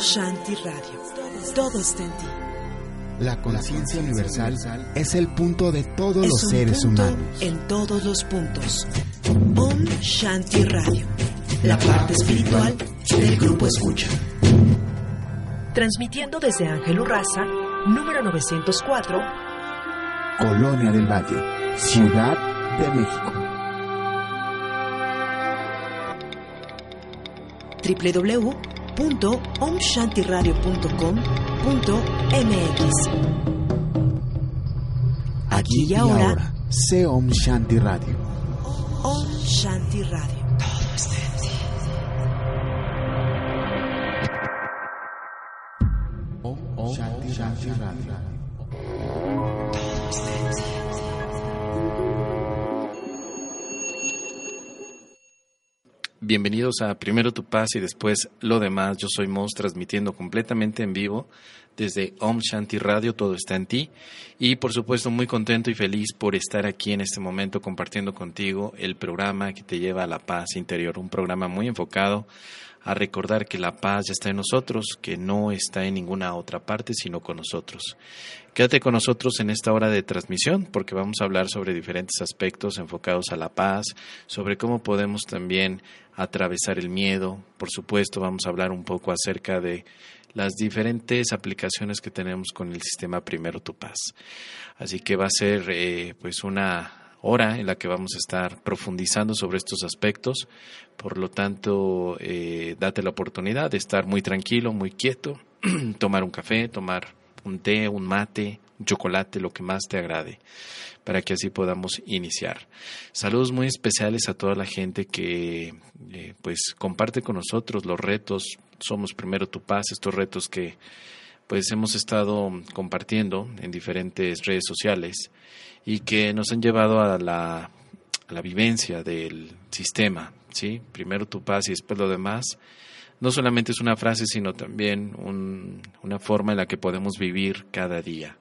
Shanti Radio. Todo está en ti. La conciencia universal es el punto de todos Es los un seres punto humanos. En todos los puntos. Om Shanti Radio. La parte espiritual del grupo Escucha. Transmitiendo desde Ángel Urraza, número 904, Colonia del Valle, Ciudad de México. www.omshantiradio.com.mx. Aquí y ahora, Seom Shanti Radio. Om Shanti Radio. Bienvenidos a Primero Tu Paz y después lo demás. Yo soy Mos transmitiendo completamente en vivo desde Om Shanti Radio, todo está en ti. Y por supuesto muy contento y feliz por estar aquí en este momento compartiendo contigo el programa que te lleva a la paz interior. Un programa muy enfocado a recordar que la paz ya está en nosotros, que no está en ninguna otra parte sino con nosotros. Quédate con nosotros en esta hora de transmisión porque vamos a hablar sobre diferentes aspectos enfocados a la paz, sobre cómo podemos también atravesar el miedo. Por supuesto, vamos a hablar un poco acerca de las diferentes aplicaciones que tenemos con el sistema Primero Tu Paz. Así que va a ser eh, pues una hora en la que vamos a estar profundizando sobre estos aspectos. Por lo tanto, eh, date la oportunidad de estar muy tranquilo, muy quieto, tomar un café, tomar un té, un mate, un chocolate, lo que más te agrade, para que así podamos iniciar. Saludos muy especiales a toda la gente que eh, pues comparte con nosotros los retos. Somos primero tu paz, estos retos que pues hemos estado compartiendo en diferentes redes sociales y que nos han llevado a la, a la vivencia del sistema, ¿sí? Primero tu paz y después lo demás. No solamente es una frase, sino también un- una forma en la que podemos vivir cada día.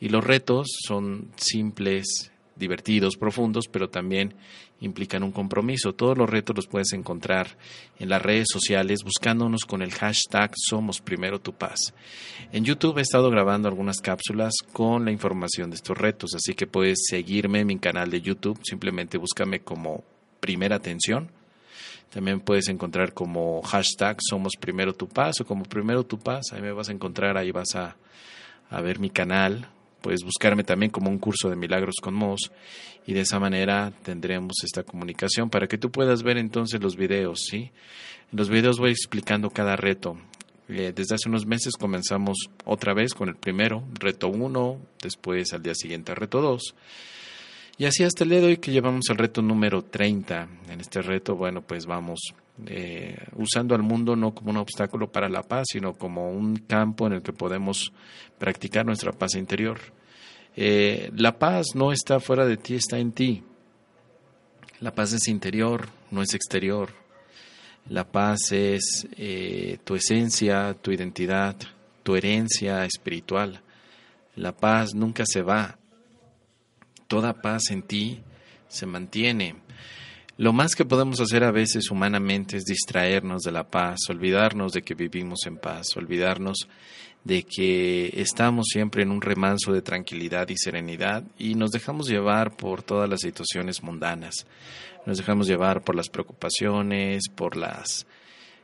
Y los retos son simples, divertidos, profundos, pero también implican un compromiso. Todos los retos los puedes encontrar en las redes sociales buscándonos con el hashtag Somos Primero Tu. En YouTube he estado grabando algunas cápsulas con la información de estos retos, así que puedes seguirme en mi canal de YouTube, simplemente búscame como Primera Atención. También puedes encontrar como hashtag Somos Primero Tu Paz o como Primero Tu Paz, ahí me vas a encontrar, ahí vas a, a ver mi canal. Puedes buscarme también como un curso de milagros con Mos y de esa manera tendremos esta comunicación para que tú puedas ver entonces los videos, ¿sí? En los videos voy explicando cada reto. Eh, desde hace unos meses comenzamos otra vez con el primero, reto 1, después al día siguiente reto 2. Y así hasta el día de hoy que llevamos el reto número 30. En este reto, bueno, pues vamos eh, usando al mundo no como un obstáculo para la paz, sino como un campo en el que podemos practicar nuestra paz interior. Eh, la paz no está fuera de ti, está en ti. La paz es interior, no es exterior. La paz es eh, tu esencia, tu identidad, tu herencia espiritual. La paz nunca se va. Toda paz en ti se mantiene. Lo más que podemos hacer a veces humanamente es distraernos de la paz, olvidarnos de que vivimos en paz, olvidarnos de que estamos siempre en un remanso de tranquilidad y serenidad y nos dejamos llevar por todas las situaciones mundanas. Nos dejamos llevar por las preocupaciones, por las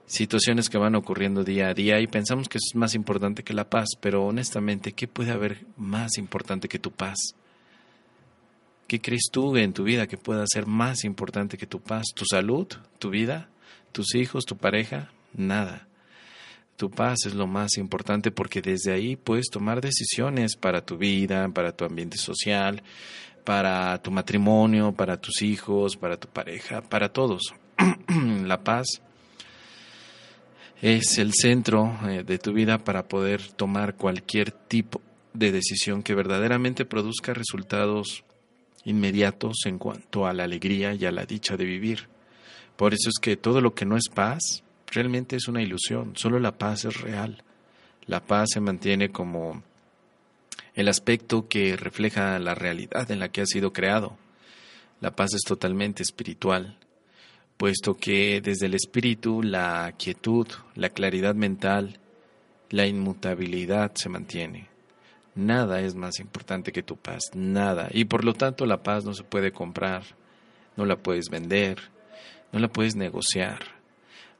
situaciones que van ocurriendo día a día y pensamos que eso es más importante que la paz, pero honestamente, ¿qué puede haber más importante que tu paz? ¿Qué crees tú en tu vida que pueda ser más importante que tu paz? ¿Tu salud? ¿Tu vida? ¿Tus hijos? ¿Tu pareja? Nada. Tu paz es lo más importante porque desde ahí puedes tomar decisiones para tu vida, para tu ambiente social, para tu matrimonio, para tus hijos, para tu pareja, para todos. La paz es el centro eh, de tu vida para poder tomar cualquier tipo de decisión que verdaderamente produzca resultados inmediatos en cuanto a la alegría y a la dicha de vivir. Por eso es que todo lo que no es paz realmente es una ilusión, solo la paz es real. La paz se mantiene como el aspecto que refleja la realidad en la que ha sido creado. La paz es totalmente espiritual, puesto que desde el espíritu la quietud, la claridad mental la inmutabilidad se mantiene. Nada es más importante que tu paz, nada. Y por lo tanto la paz no se puede comprar, no la puedes vender, no la puedes negociar.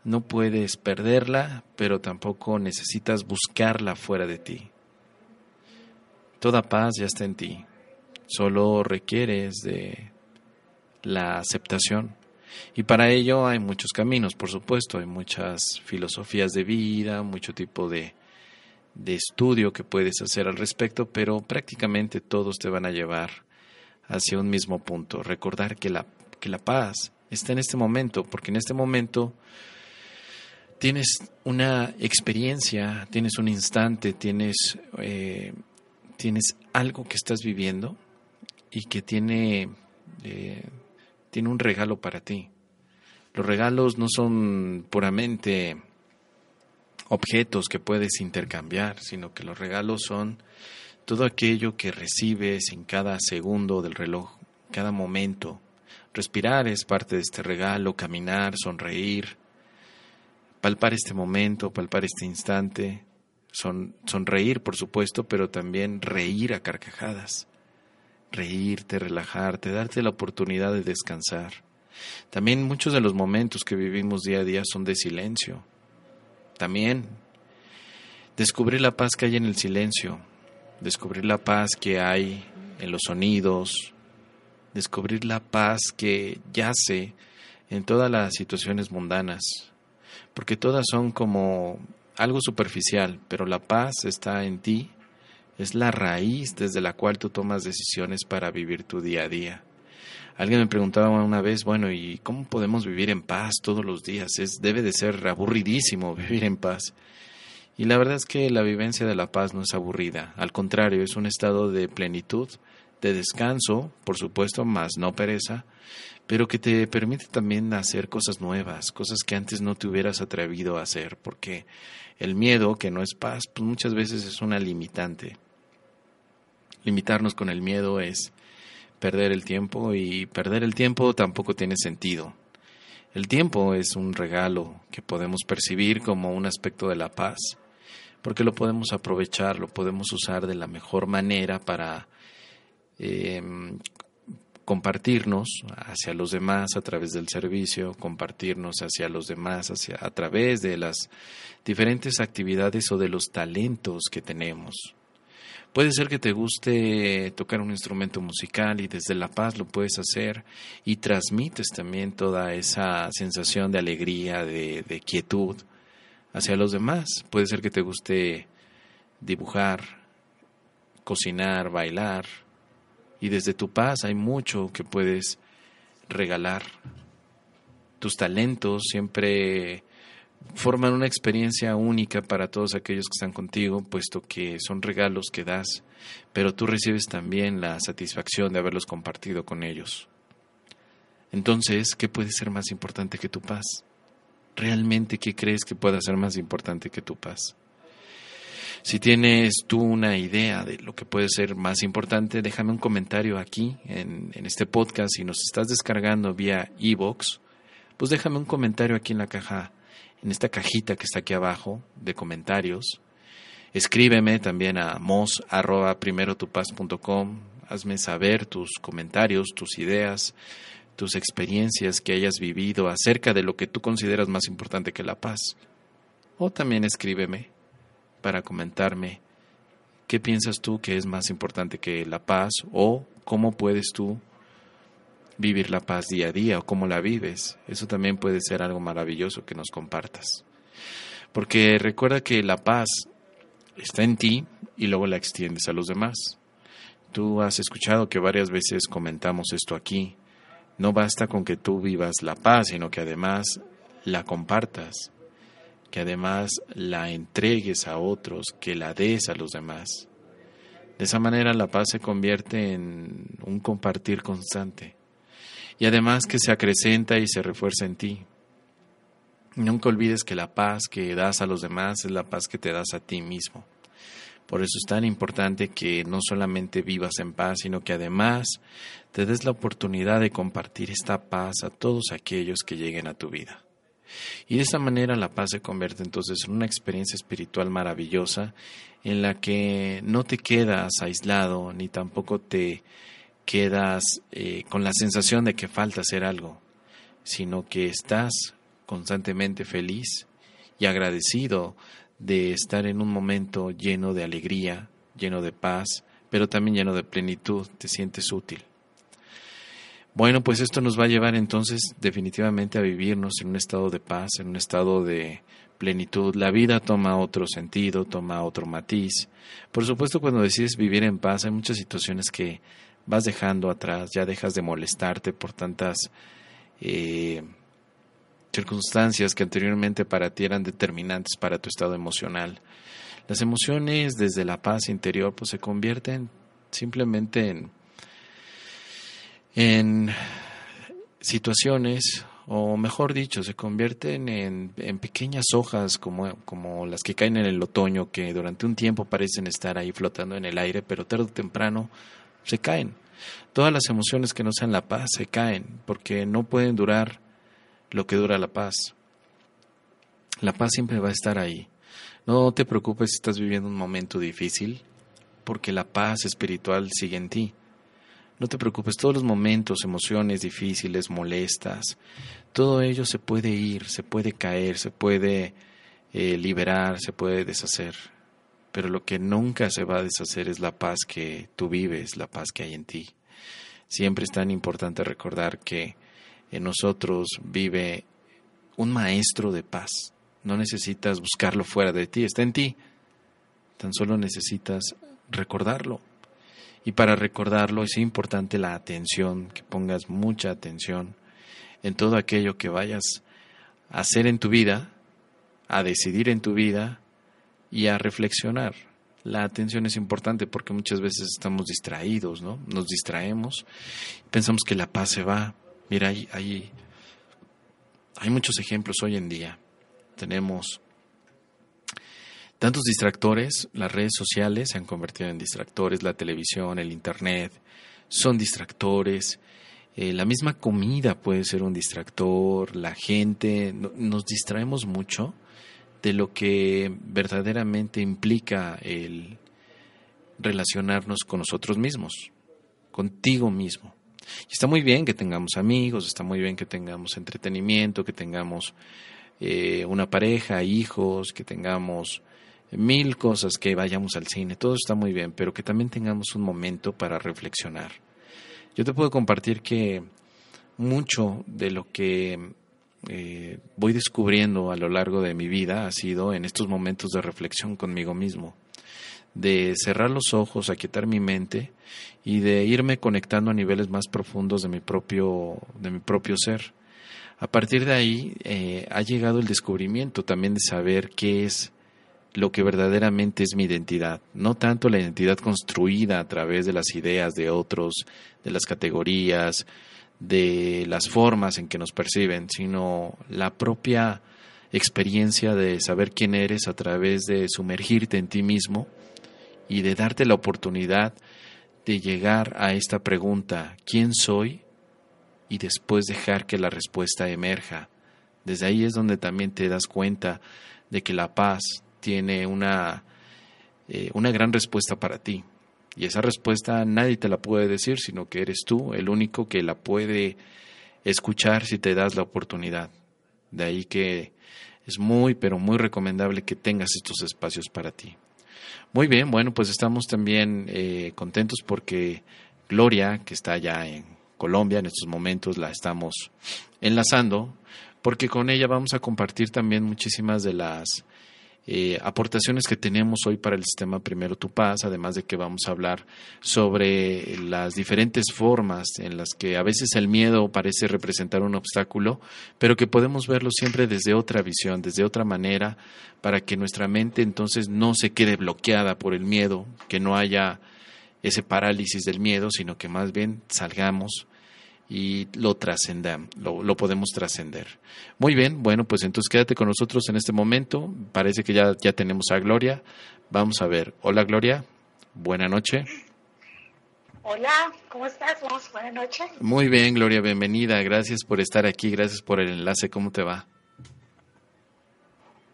No puedes perderla, pero tampoco necesitas buscarla fuera de ti. Toda paz ya está en ti. Solo requieres de la aceptación. Y para ello hay muchos caminos, por supuesto, hay muchas filosofías de vida, mucho tipo de, de estudio que puedes hacer al respecto, pero prácticamente todos te van a llevar hacia un mismo punto. Recordar que la, que la paz está en este momento, porque en este momento tienes una experiencia, tienes un instante, tienes, eh, tienes algo que estás viviendo y que tiene, eh, tiene un regalo para ti. Los regalos no son puramente objetos que puedes intercambiar, sino que los regalos son todo aquello que recibes en cada segundo del reloj, cada momento. Respirar es parte de este regalo, caminar, sonreír, palpar este momento, palpar este instante, son, sonreír, por supuesto, pero también reír a carcajadas, reírte, relajarte, darte la oportunidad de descansar. También muchos de los momentos que vivimos día a día son de silencio. También. Descubrir la paz que hay en el silencio, descubrir la paz que hay en los sonidos, descubrir la paz que yace en todas las situaciones mundanas, porque todas son como algo superficial, pero la paz está en ti, es la raíz desde la cual tú tomas decisiones para vivir tu día a día. Alguien me preguntaba una vez, bueno, ¿y cómo podemos vivir en paz todos los días? Es, debe de ser aburridísimo vivir en paz. Y la verdad es que la vivencia de la paz no es aburrida, al contrario, es un estado de plenitud, de descanso, por supuesto, más no pereza, pero que te permite también hacer cosas nuevas, cosas que antes no te hubieras atrevido a hacer, porque el miedo, que no es paz, pues muchas veces es una limitante. Limitarnos con el miedo es perder el tiempo y perder el tiempo tampoco tiene sentido. El tiempo es un regalo que podemos percibir como un aspecto de la paz, porque lo podemos aprovechar, lo podemos usar de la mejor manera para eh, compartirnos hacia los demás a través del servicio, compartirnos hacia los demás hacia, a través de las diferentes actividades o de los talentos que tenemos. Puede ser que te guste tocar un instrumento musical y desde la paz lo puedes hacer y transmites también toda esa sensación de alegría, de, quietud hacia los demás. Puede ser que te guste dibujar, cocinar, bailar, y desde tu paz hay mucho que puedes regalar. Tus talentos siempre forman una experiencia única para todos aquellos que están contigo, puesto que son regalos que das, pero tú recibes también la satisfacción de haberlos compartido con ellos. Entonces, ¿qué puede ser más importante que tu paz? ¿Realmente qué crees que pueda ser más importante que tu paz? Si tienes tú una idea de lo que puede ser más importante, déjame un comentario aquí en, este podcast. Si nos estás descargando vía iVoox, pues déjame un comentario aquí en la caja, en esta cajita que está aquí abajo de comentarios. Escríbeme también a mos Hazme saber tus comentarios, tus ideas, tus experiencias que hayas vivido acerca de lo que tú consideras más importante que la paz. O también escríbeme para comentarme qué piensas tú que es más importante que la paz o cómo puedes tú vivir la paz día a día o cómo la vives. Eso también puede ser algo maravilloso que nos compartas. Porque recuerda que la paz está en ti y luego la extiendes a los demás. Tú has escuchado que varias veces comentamos esto aquí. No basta con que tú vivas la paz, sino que además la compartas que además la entregues a otros, que la des a los demás. De esa manera la paz se convierte en un compartir constante y además que se acrecenta y se refuerza en ti. Nunca olvides que la paz que das a los demás es la paz que te das a ti mismo. Por eso es tan importante que no solamente vivas en paz, sino que además te des la oportunidad de compartir esta paz a todos aquellos que lleguen a tu vida. Y de esta manera la paz se convierte entonces en una experiencia espiritual maravillosa en la que no te quedas aislado ni tampoco te quedas eh, con la sensación de que falta hacer algo, sino que estás constantemente feliz y agradecido de estar en un momento lleno de alegría, lleno de paz, pero también lleno de plenitud, te sientes útil. Bueno, pues esto nos va a llevar entonces definitivamente a vivirnos en un estado de paz, en un estado de plenitud. La vida toma otro sentido, toma otro matiz. Por supuesto, cuando decides vivir en paz, hay muchas situaciones que vas dejando atrás, ya dejas de molestarte por tantas eh, circunstancias que anteriormente para ti eran determinantes para tu estado emocional. Las emociones desde la paz interior pues se convierten simplemente en, en situaciones o mejor dicho, se convierten en, en, pequeñas hojas como, como las que caen en el otoño, que durante un tiempo parecen estar ahí flotando en el aire, pero tarde o temprano se caen. Todas las emociones que no sean la paz se caen, porque no pueden durar lo que dura la paz. La paz siempre va a estar ahí. No te preocupes si estás viviendo un momento difícil, porque la paz espiritual sigue en ti. No te preocupes, todos los momentos, emociones difíciles, molestas, todo ello se puede ir, se puede caer, se puede eh, liberar, se puede deshacer. Pero lo que nunca se va a deshacer es la paz que tú vives, la paz que hay en ti. Siempre es tan importante recordar que en nosotros vive un maestro de paz. No necesitas buscarlo fuera de ti, está en ti. Tan solo necesitas recordarlo. Y para recordarlo es importante la atención, que pongas mucha atención en todo aquello que vayas a hacer en tu vida, a decidir en tu vida y a reflexionar. La atención es importante porque muchas veces estamos distraídos, ¿no? Nos distraemos, pensamos que la paz se va, Mira, hay, hay, hay muchos ejemplos hoy en día. Tenemos tantos distractores, las redes sociales se han convertido en distractores, la televisión, el Internet, son distractores. Eh, la misma comida puede ser un distractor, la gente, nos distraemos mucho de lo que verdaderamente implica el relacionarnos con nosotros mismos, contigo mismo. Y está muy bien que tengamos amigos, está muy bien que tengamos entretenimiento, que tengamos eh, una pareja, hijos, que tengamos mil cosas, que vayamos al cine, todo está muy bien, pero que también tengamos un momento para reflexionar. Yo te puedo compartir que mucho de lo que eh, voy descubriendo a lo largo de mi vida ha sido en estos momentos de reflexión conmigo mismo de cerrar los ojos, aquietar mi mente y de irme conectando a niveles más profundos de mi propio, de mi propio ser. A partir de ahí eh, ha llegado el descubrimiento también de saber qué es lo que verdaderamente es mi identidad, no tanto la identidad construida a través de las ideas de otros, de las categorías, de las formas en que nos perciben, sino la propia experiencia de saber quién eres a través de sumergirte en ti mismo y de darte la oportunidad de llegar a esta pregunta, ¿quién soy? Y después dejar que la respuesta emerja. Desde ahí es donde también te das cuenta de que la paz tiene una, eh, una gran respuesta para ti. Y esa respuesta nadie te la puede decir, sino que eres tú el único que la puede escuchar si te das la oportunidad. De ahí que es muy, pero muy recomendable que tengas estos espacios para ti. Muy bien, bueno, pues estamos también eh, contentos porque Gloria, que está allá en Colombia en estos momentos, la estamos enlazando, porque con ella vamos a compartir también muchísimas de las eh, aportaciones que tenemos hoy para el sistema Primero Tu Paz, además de que vamos a hablar sobre las diferentes formas en las que a veces el miedo parece representar un obstáculo, pero que podemos verlo siempre desde otra visión, desde otra manera, para que nuestra mente entonces no se quede bloqueada por el miedo, que no haya ese parálisis del miedo, sino que más bien salgamos y lo trascendamos, lo, podemos trascender. Muy bien, bueno, pues entonces quédate con nosotros en este momento. Parece que ya, ya tenemos a Gloria. Vamos a ver. Hola Gloria, buena noche. Hola, ¿cómo estás? Buenas noches. Muy bien, Gloria, bienvenida. Gracias por estar aquí, gracias por el enlace. ¿Cómo te va?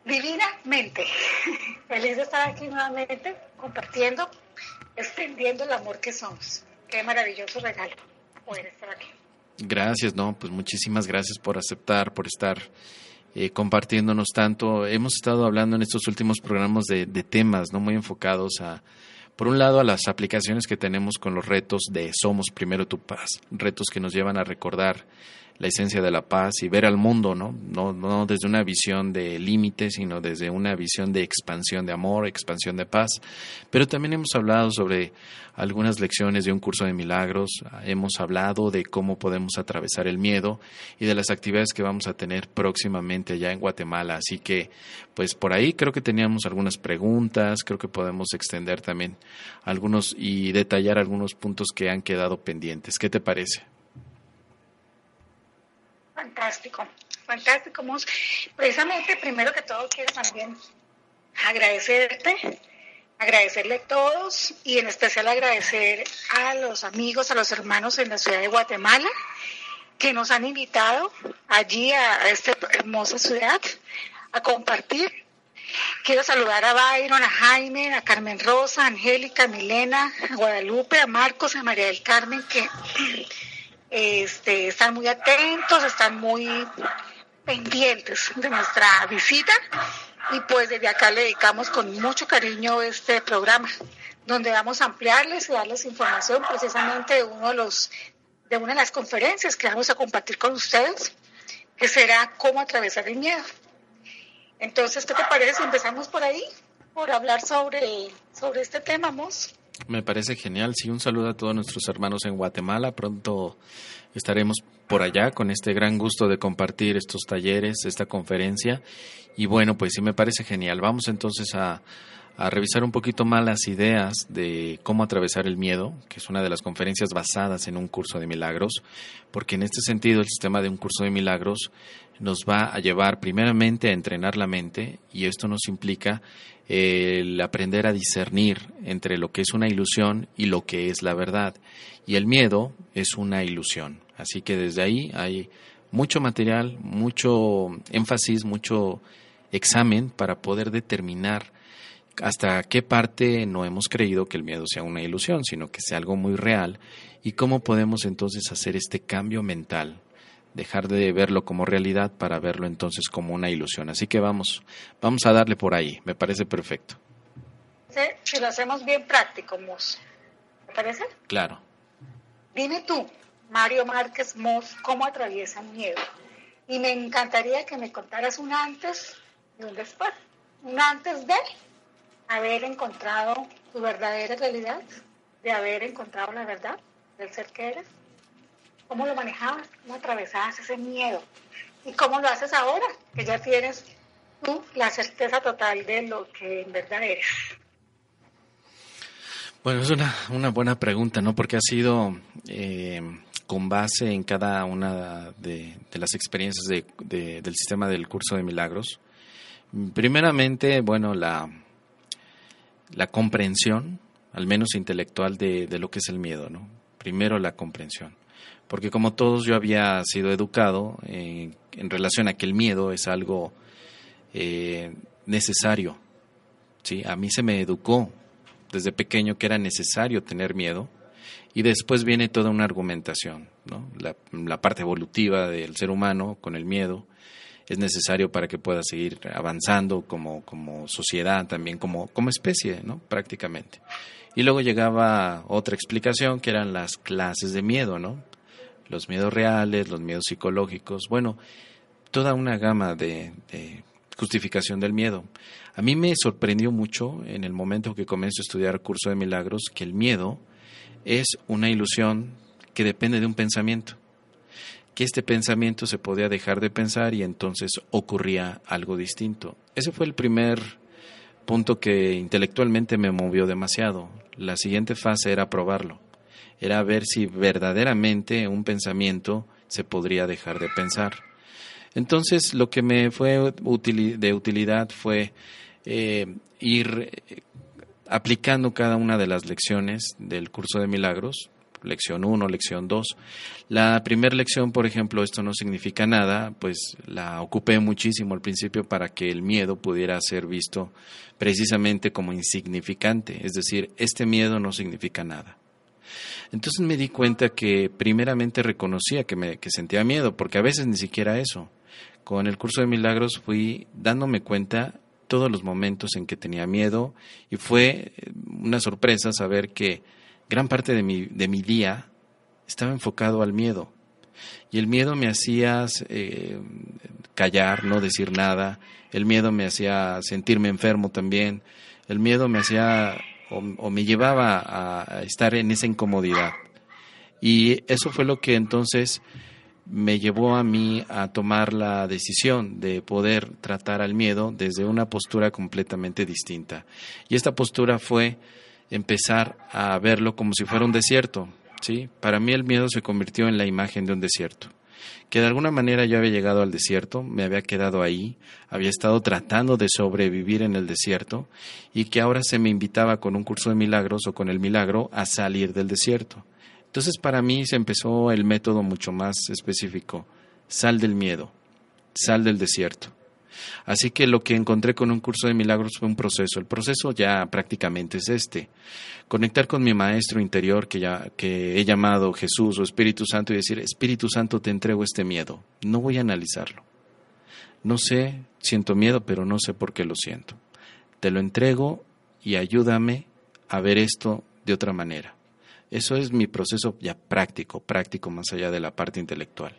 Divinamente. Feliz de estar aquí nuevamente compartiendo, extendiendo el amor que somos. Qué maravilloso regalo poder estar aquí. Gracias, no, pues muchísimas gracias por aceptar, por estar eh, compartiéndonos tanto. Hemos estado hablando en estos últimos programas de, de temas, no muy enfocados a, por un lado, a las aplicaciones que tenemos con los retos de Somos Primero Tu Paz, retos que nos llevan a recordar la esencia de la paz y ver al mundo, ¿no? No, no desde una visión de límites, sino desde una visión de expansión de amor, expansión de paz. Pero también hemos hablado sobre algunas lecciones de un curso de milagros, hemos hablado de cómo podemos atravesar el miedo y de las actividades que vamos a tener próximamente allá en Guatemala. Así que, pues por ahí creo que teníamos algunas preguntas, creo que podemos extender también algunos y detallar algunos puntos que han quedado pendientes. ¿Qué te parece? Fantástico, fantástico. Precisamente, primero que todo, quiero también agradecerte, agradecerle a todos y en especial agradecer a los amigos, a los hermanos en la ciudad de Guatemala que nos han invitado allí a esta hermosa ciudad a compartir. Quiero saludar a Byron, a Jaime, a Carmen Rosa, a Angélica, a Milena, a Guadalupe, a Marcos, a María del Carmen, que este, están muy atentos, están muy pendientes de nuestra visita y pues desde acá le dedicamos con mucho cariño este programa donde vamos a ampliarles y darles información precisamente de uno de los de una de las conferencias que vamos a compartir con ustedes que será cómo atravesar el miedo. Entonces, ¿qué te parece si empezamos por ahí? Por hablar sobre, sobre este tema, Mos. Me parece genial. Sí, un saludo a todos nuestros hermanos en Guatemala. Pronto estaremos por allá con este gran gusto de compartir estos talleres, esta conferencia. Y bueno, pues sí me parece genial. Vamos entonces a, a revisar un poquito más las ideas de cómo atravesar el miedo, que es una de las conferencias basadas en un curso de milagros, porque en este sentido el sistema de un curso de milagros nos va a llevar primeramente a entrenar la mente y esto nos implica el aprender a discernir entre lo que es una ilusión y lo que es la verdad. Y el miedo es una ilusión. Así que desde ahí hay mucho material, mucho énfasis, mucho examen para poder determinar hasta qué parte no hemos creído que el miedo sea una ilusión, sino que sea algo muy real y cómo podemos entonces hacer este cambio mental dejar de verlo como realidad para verlo entonces como una ilusión. Así que vamos, vamos a darle por ahí, me parece perfecto. Sí, si lo hacemos bien práctico, Mos. ¿Te parece? Claro. Dime tú, Mario Márquez Mos, cómo atraviesa el miedo. Y me encantaría que me contaras un antes y un después. Un antes de haber encontrado tu verdadera realidad, de haber encontrado la verdad del ser que eres ¿Cómo lo manejabas? ¿Cómo atravesabas ese miedo? ¿Y cómo lo haces ahora? Que ya tienes tú la certeza total de lo que en verdad eres. Bueno, es una, una buena pregunta, ¿no? Porque ha sido eh, con base en cada una de, las experiencias de, del sistema del curso de milagros. Primeramente, bueno, la, la comprensión, al menos intelectual, de lo que es el miedo, ¿no? Primero la comprensión porque como todos yo había sido educado eh, en relación a que el miedo es algo eh, necesario. ¿sí? A mí se me educó desde pequeño que era necesario tener miedo y después viene toda una argumentación, ¿no? la, la parte evolutiva del ser humano con el miedo es necesario para que pueda seguir avanzando como, como sociedad, también como, como especie, ¿no? prácticamente. Y luego llegaba otra explicación que eran las clases de miedo, ¿no? Los miedos reales, los miedos psicológicos, bueno, toda una gama de, justificación del miedo. A mí me sorprendió mucho en el momento que comencé a estudiar curso de milagros que el miedo es una ilusión que depende de un pensamiento, que este pensamiento se podía dejar de pensar y entonces ocurría algo distinto. Ese fue el primer punto que intelectualmente me movió demasiado. La siguiente fase era probarlo era ver si verdaderamente un pensamiento se podría dejar de pensar. Entonces, lo que me fue de utilidad fue eh, ir eh, aplicando cada una de las lecciones del curso de milagros, lección 1, lección 2. La primera lección, por ejemplo, esto no significa nada, pues la ocupé muchísimo al principio para que el miedo pudiera ser visto precisamente como insignificante, es decir, este miedo no significa nada. Entonces me di cuenta que primeramente reconocía que, me, que sentía miedo, porque a veces ni siquiera eso. Con el curso de milagros fui dándome cuenta todos los momentos en que tenía miedo y fue eh, una sorpresa saber que gran parte de mi, de mi día estaba enfocado al miedo. Y el miedo me hacía eh, callar, no decir nada. El miedo me hacía sentirme enfermo también. El miedo me hacía o, me llevaba a, estar en esa incomodidad. Y eso fue lo que entonces me llevó a mí a tomar la decisión de poder tratar al miedo desde una postura completamente distinta. Y esta postura fue empezar a verlo como si fuera un desierto. ¿sí? Para mí el miedo se convirtió en la imagen de un desierto que de alguna manera yo había llegado al desierto, me había quedado ahí, había estado tratando de sobrevivir en el desierto y que ahora se me invitaba con un curso de milagros o con el milagro a salir del desierto. Entonces para mí se empezó el método mucho más específico, sal del miedo, sal del desierto. Así que lo que encontré con un curso de milagros fue un proceso. El proceso ya prácticamente es este. Conectar con mi maestro interior que, ya, que he llamado Jesús o Espíritu Santo y decir, Espíritu Santo, te entrego este miedo. No voy a analizarlo. No sé, siento miedo, pero no sé por qué lo siento. Te lo entrego y ayúdame a ver esto de otra manera. Eso es mi proceso ya práctico, práctico más allá de la parte intelectual.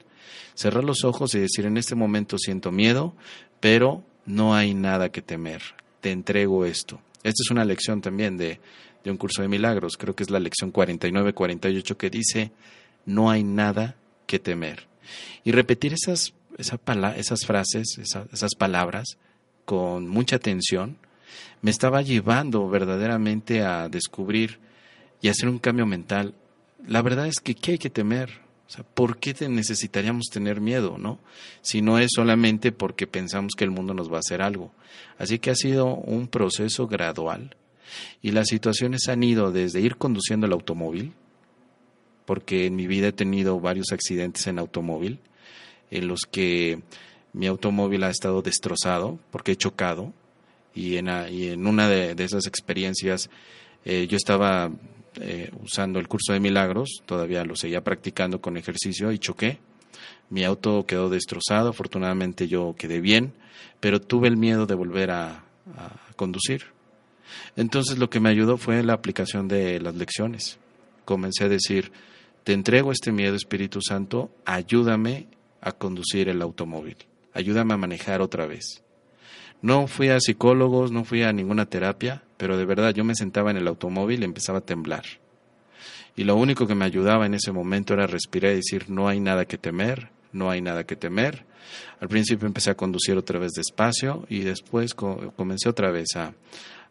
Cerrar los ojos y decir, en este momento siento miedo, pero no hay nada que temer. Te entrego esto. Esta es una lección también de, de un curso de milagros. Creo que es la lección 49-48 que dice, no hay nada que temer. Y repetir esas, esas frases, esas palabras con mucha atención, me estaba llevando verdaderamente a descubrir y hacer un cambio mental. La verdad es que ¿qué hay que temer? O sea, ¿por qué necesitaríamos tener miedo, no? Si no es solamente porque pensamos que el mundo nos va a hacer algo. Así que ha sido un proceso gradual y las situaciones han ido desde ir conduciendo el automóvil, porque en mi vida he tenido varios accidentes en automóvil, en los que mi automóvil ha estado destrozado porque he chocado y en, en una de, esas experiencias eh, yo estaba eh, usando el curso de milagros, todavía lo seguía practicando con ejercicio y choqué. Mi auto quedó destrozado, afortunadamente yo quedé bien, pero tuve el miedo de volver a, conducir. Entonces lo que me ayudó fue la aplicación de las lecciones. Comencé a decir, te entrego este miedo, Espíritu Santo, ayúdame a conducir el automóvil, ayúdame a manejar otra vez. No fui a psicólogos, no fui a ninguna terapia, pero de verdad yo me sentaba en el automóvil y empezaba a temblar. Y lo único que me ayudaba en ese momento era respirar y decir, no hay nada que temer, no hay nada que temer. Al principio empecé a conducir otra vez despacio y después comencé otra vez a,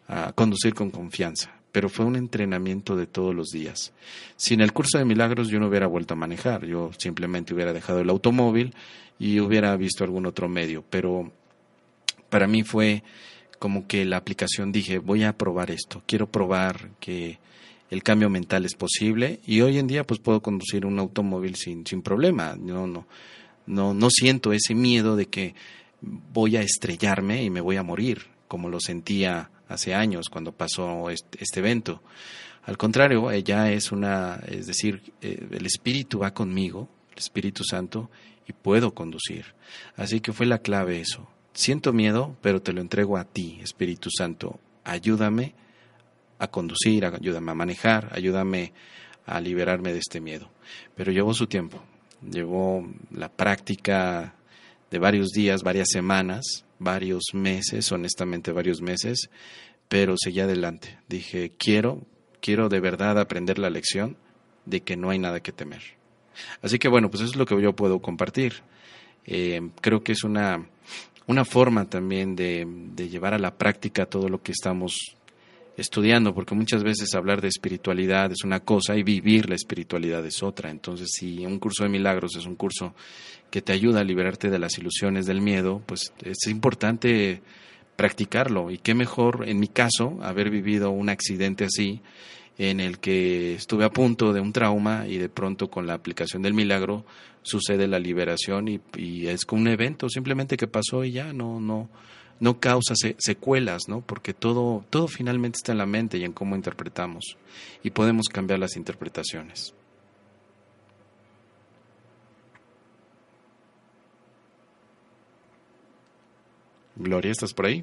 a conducir con confianza. Pero fue un entrenamiento de todos los días. Sin el curso de milagros yo no hubiera vuelto a manejar, yo simplemente hubiera dejado el automóvil y hubiera visto algún otro medio. Pero para mí fue como que la aplicación dije, voy a probar esto, quiero probar que el cambio mental es posible y hoy en día pues puedo conducir un automóvil sin, sin problema, no, no, no, no siento ese miedo de que voy a estrellarme y me voy a morir, como lo sentía hace años cuando pasó este, este evento. Al contrario, ya es una, es decir, eh, el Espíritu va conmigo, el Espíritu Santo, y puedo conducir. Así que fue la clave eso, siento miedo, pero te lo entrego a ti, Espíritu Santo. Ayúdame a conducir, ayúdame a manejar, ayúdame a liberarme de este miedo. Pero llevó su tiempo, llevó la práctica de varios días, varias semanas, varios meses, honestamente varios meses, pero seguí adelante. Dije, quiero, quiero de verdad aprender la lección de que no hay nada que temer. Así que bueno, pues eso es lo que yo puedo compartir. Eh, creo que es una una forma también de, llevar a la práctica todo lo que estamos estudiando, porque muchas veces hablar de espiritualidad es una cosa y vivir la espiritualidad es otra. Entonces, si un curso de milagros es un curso que te ayuda a liberarte de las ilusiones del miedo, pues es importante practicarlo. Y qué mejor, en mi caso, haber vivido un accidente así en el que estuve a punto de un trauma y de pronto con la aplicación del milagro sucede la liberación y, y es como un evento simplemente que pasó y ya no no no causa secuelas, ¿no? Porque todo todo finalmente está en la mente y en cómo interpretamos y podemos cambiar las interpretaciones. Gloria, ¿estás por ahí?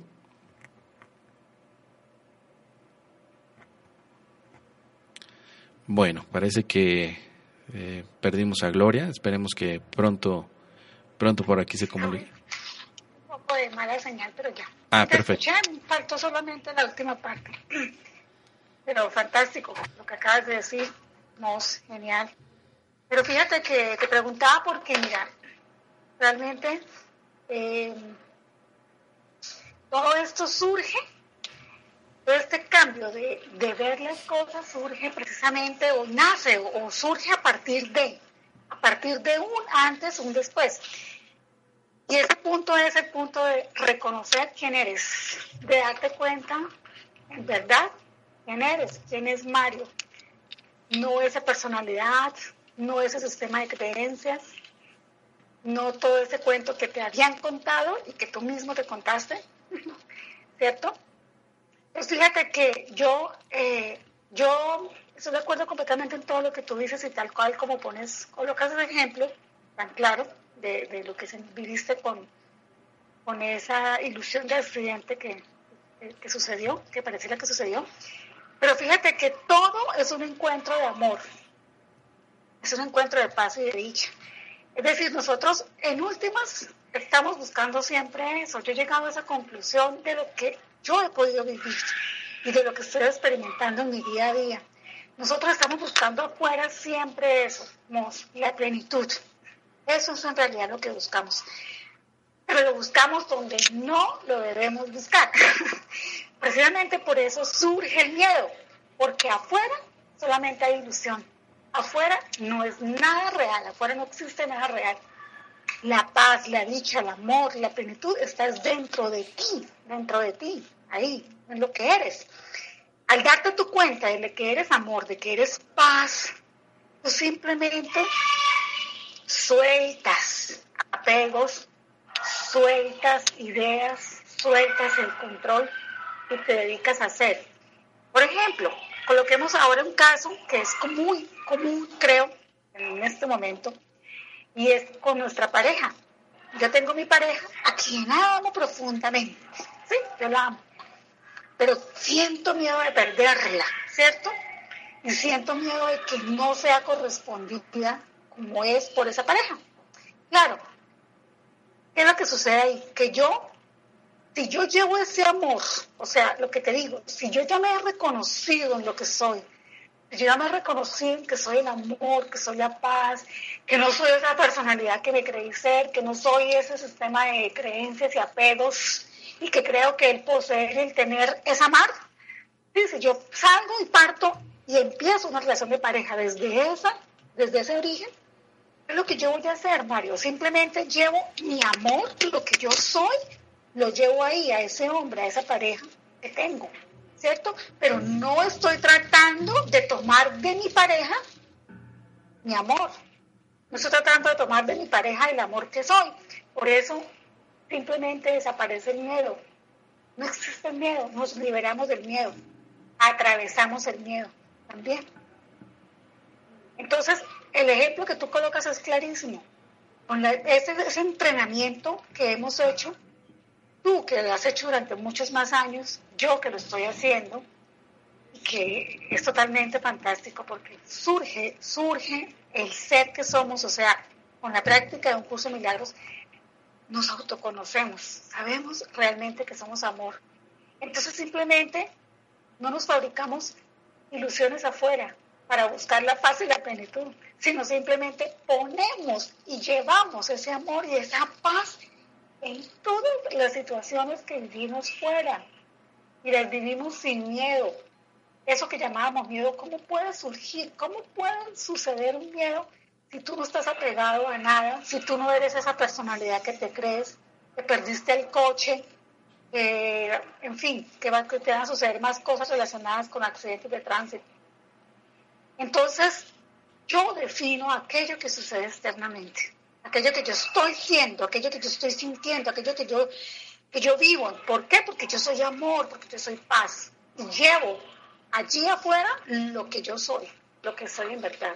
Bueno, parece que eh, perdimos a Gloria. Esperemos que pronto, pronto por aquí se comunique. De mala señal, pero ya. Ah, perfecto. Ya faltó solamente la última parte. Pero fantástico lo que acabas de decir. Mos, genial. Pero fíjate que te preguntaba porque, mira, realmente eh, todo esto surge todo este cambio de, ver las cosas surge precisamente o nace o, surge a partir de, a partir de un antes, un después. Y ese punto es el punto de reconocer quién eres, de darte cuenta, en verdad, quién eres, quién es Mario. No esa personalidad, no ese sistema de creencias, no todo ese cuento que te habían contado y que tú mismo te contaste, ¿cierto? Pues fíjate que yo, eh, yo estoy de acuerdo completamente en todo lo que tú dices y tal cual como pones, colocas el ejemplo tan claro de, lo que viviste con, con esa ilusión de accidente que, que, sucedió, que pareciera que sucedió. Pero fíjate que todo es un encuentro de amor, es un encuentro de paz y de dicha. Es decir, nosotros en últimas estamos buscando siempre eso. Yo he llegado a esa conclusión de lo que yo he podido vivir y de lo que estoy experimentando en mi día a día. Nosotros estamos buscando afuera siempre eso, la plenitud. Eso es en realidad lo que buscamos. Pero lo buscamos donde no lo debemos buscar. Precisamente por eso surge el miedo, porque afuera solamente hay ilusión. Afuera no es nada real, afuera no existe nada real. La paz, la dicha, el amor, la plenitud está dentro de ti, dentro de ti, ahí, en lo que eres. Al darte tu cuenta de que eres amor, de que eres paz, tú simplemente sueltas apegos, sueltas ideas, sueltas el control y te dedicas a hacer. Por ejemplo, coloquemos ahora un caso que es muy común, creo, en este momento, y es con nuestra pareja. Yo tengo mi pareja a quien amo profundamente, sí, yo la amo, pero siento miedo de perderla, ¿cierto? Y siento miedo de que no sea correspondida como es por esa pareja. Claro, ¿qué es lo que sucede ahí? Que yo, si yo llevo ese amor, o sea, lo que te digo, si yo ya me he reconocido en lo que soy, yo ya me reconocí que soy el amor, que soy la paz, que no soy esa personalidad que me creí ser, que no soy ese sistema de creencias y apegos y que creo que el poseer, el tener es amar. Dice, yo salgo y parto y empiezo una relación de pareja desde esa, desde ese origen. Lo que yo voy a hacer, Mario. Simplemente llevo mi amor, lo que yo soy, lo llevo ahí a ese hombre, a esa pareja que tengo. ¿cierto? Pero no estoy tratando de tomar de mi pareja mi amor. No estoy tratando de tomar de mi pareja el amor que soy. Por eso simplemente desaparece el miedo. No existe el miedo, nos liberamos del miedo. Atravesamos el miedo también. Entonces, el ejemplo que tú colocas es clarísimo. Con ese, ese entrenamiento que hemos hecho, tú que lo has hecho durante muchos más años, yo que lo estoy haciendo, que es totalmente fantástico porque surge, surge el ser que somos, o sea, con la práctica de un curso de milagros, nos autoconocemos, sabemos realmente que somos amor. Entonces simplemente no nos fabricamos ilusiones afuera para buscar la paz y la plenitud, sino simplemente ponemos y llevamos ese amor y esa paz en todas las situaciones que vivimos fuera y las vivimos sin miedo. Eso que llamábamos miedo, ¿cómo puede surgir? ¿Cómo puede suceder un miedo si tú no estás apegado a nada? Si tú no eres esa personalidad que te crees, que perdiste el coche, en fin, que, va, que te van a suceder más cosas relacionadas con accidentes de tránsito. Entonces, yo defino aquello que sucede externamente, aquello que yo estoy siendo, aquello que yo estoy sintiendo, aquello que yo, que yo vivo. ¿Por qué? Porque yo soy amor, porque yo soy paz. Y llevo allí afuera lo que yo soy, lo que soy en verdad.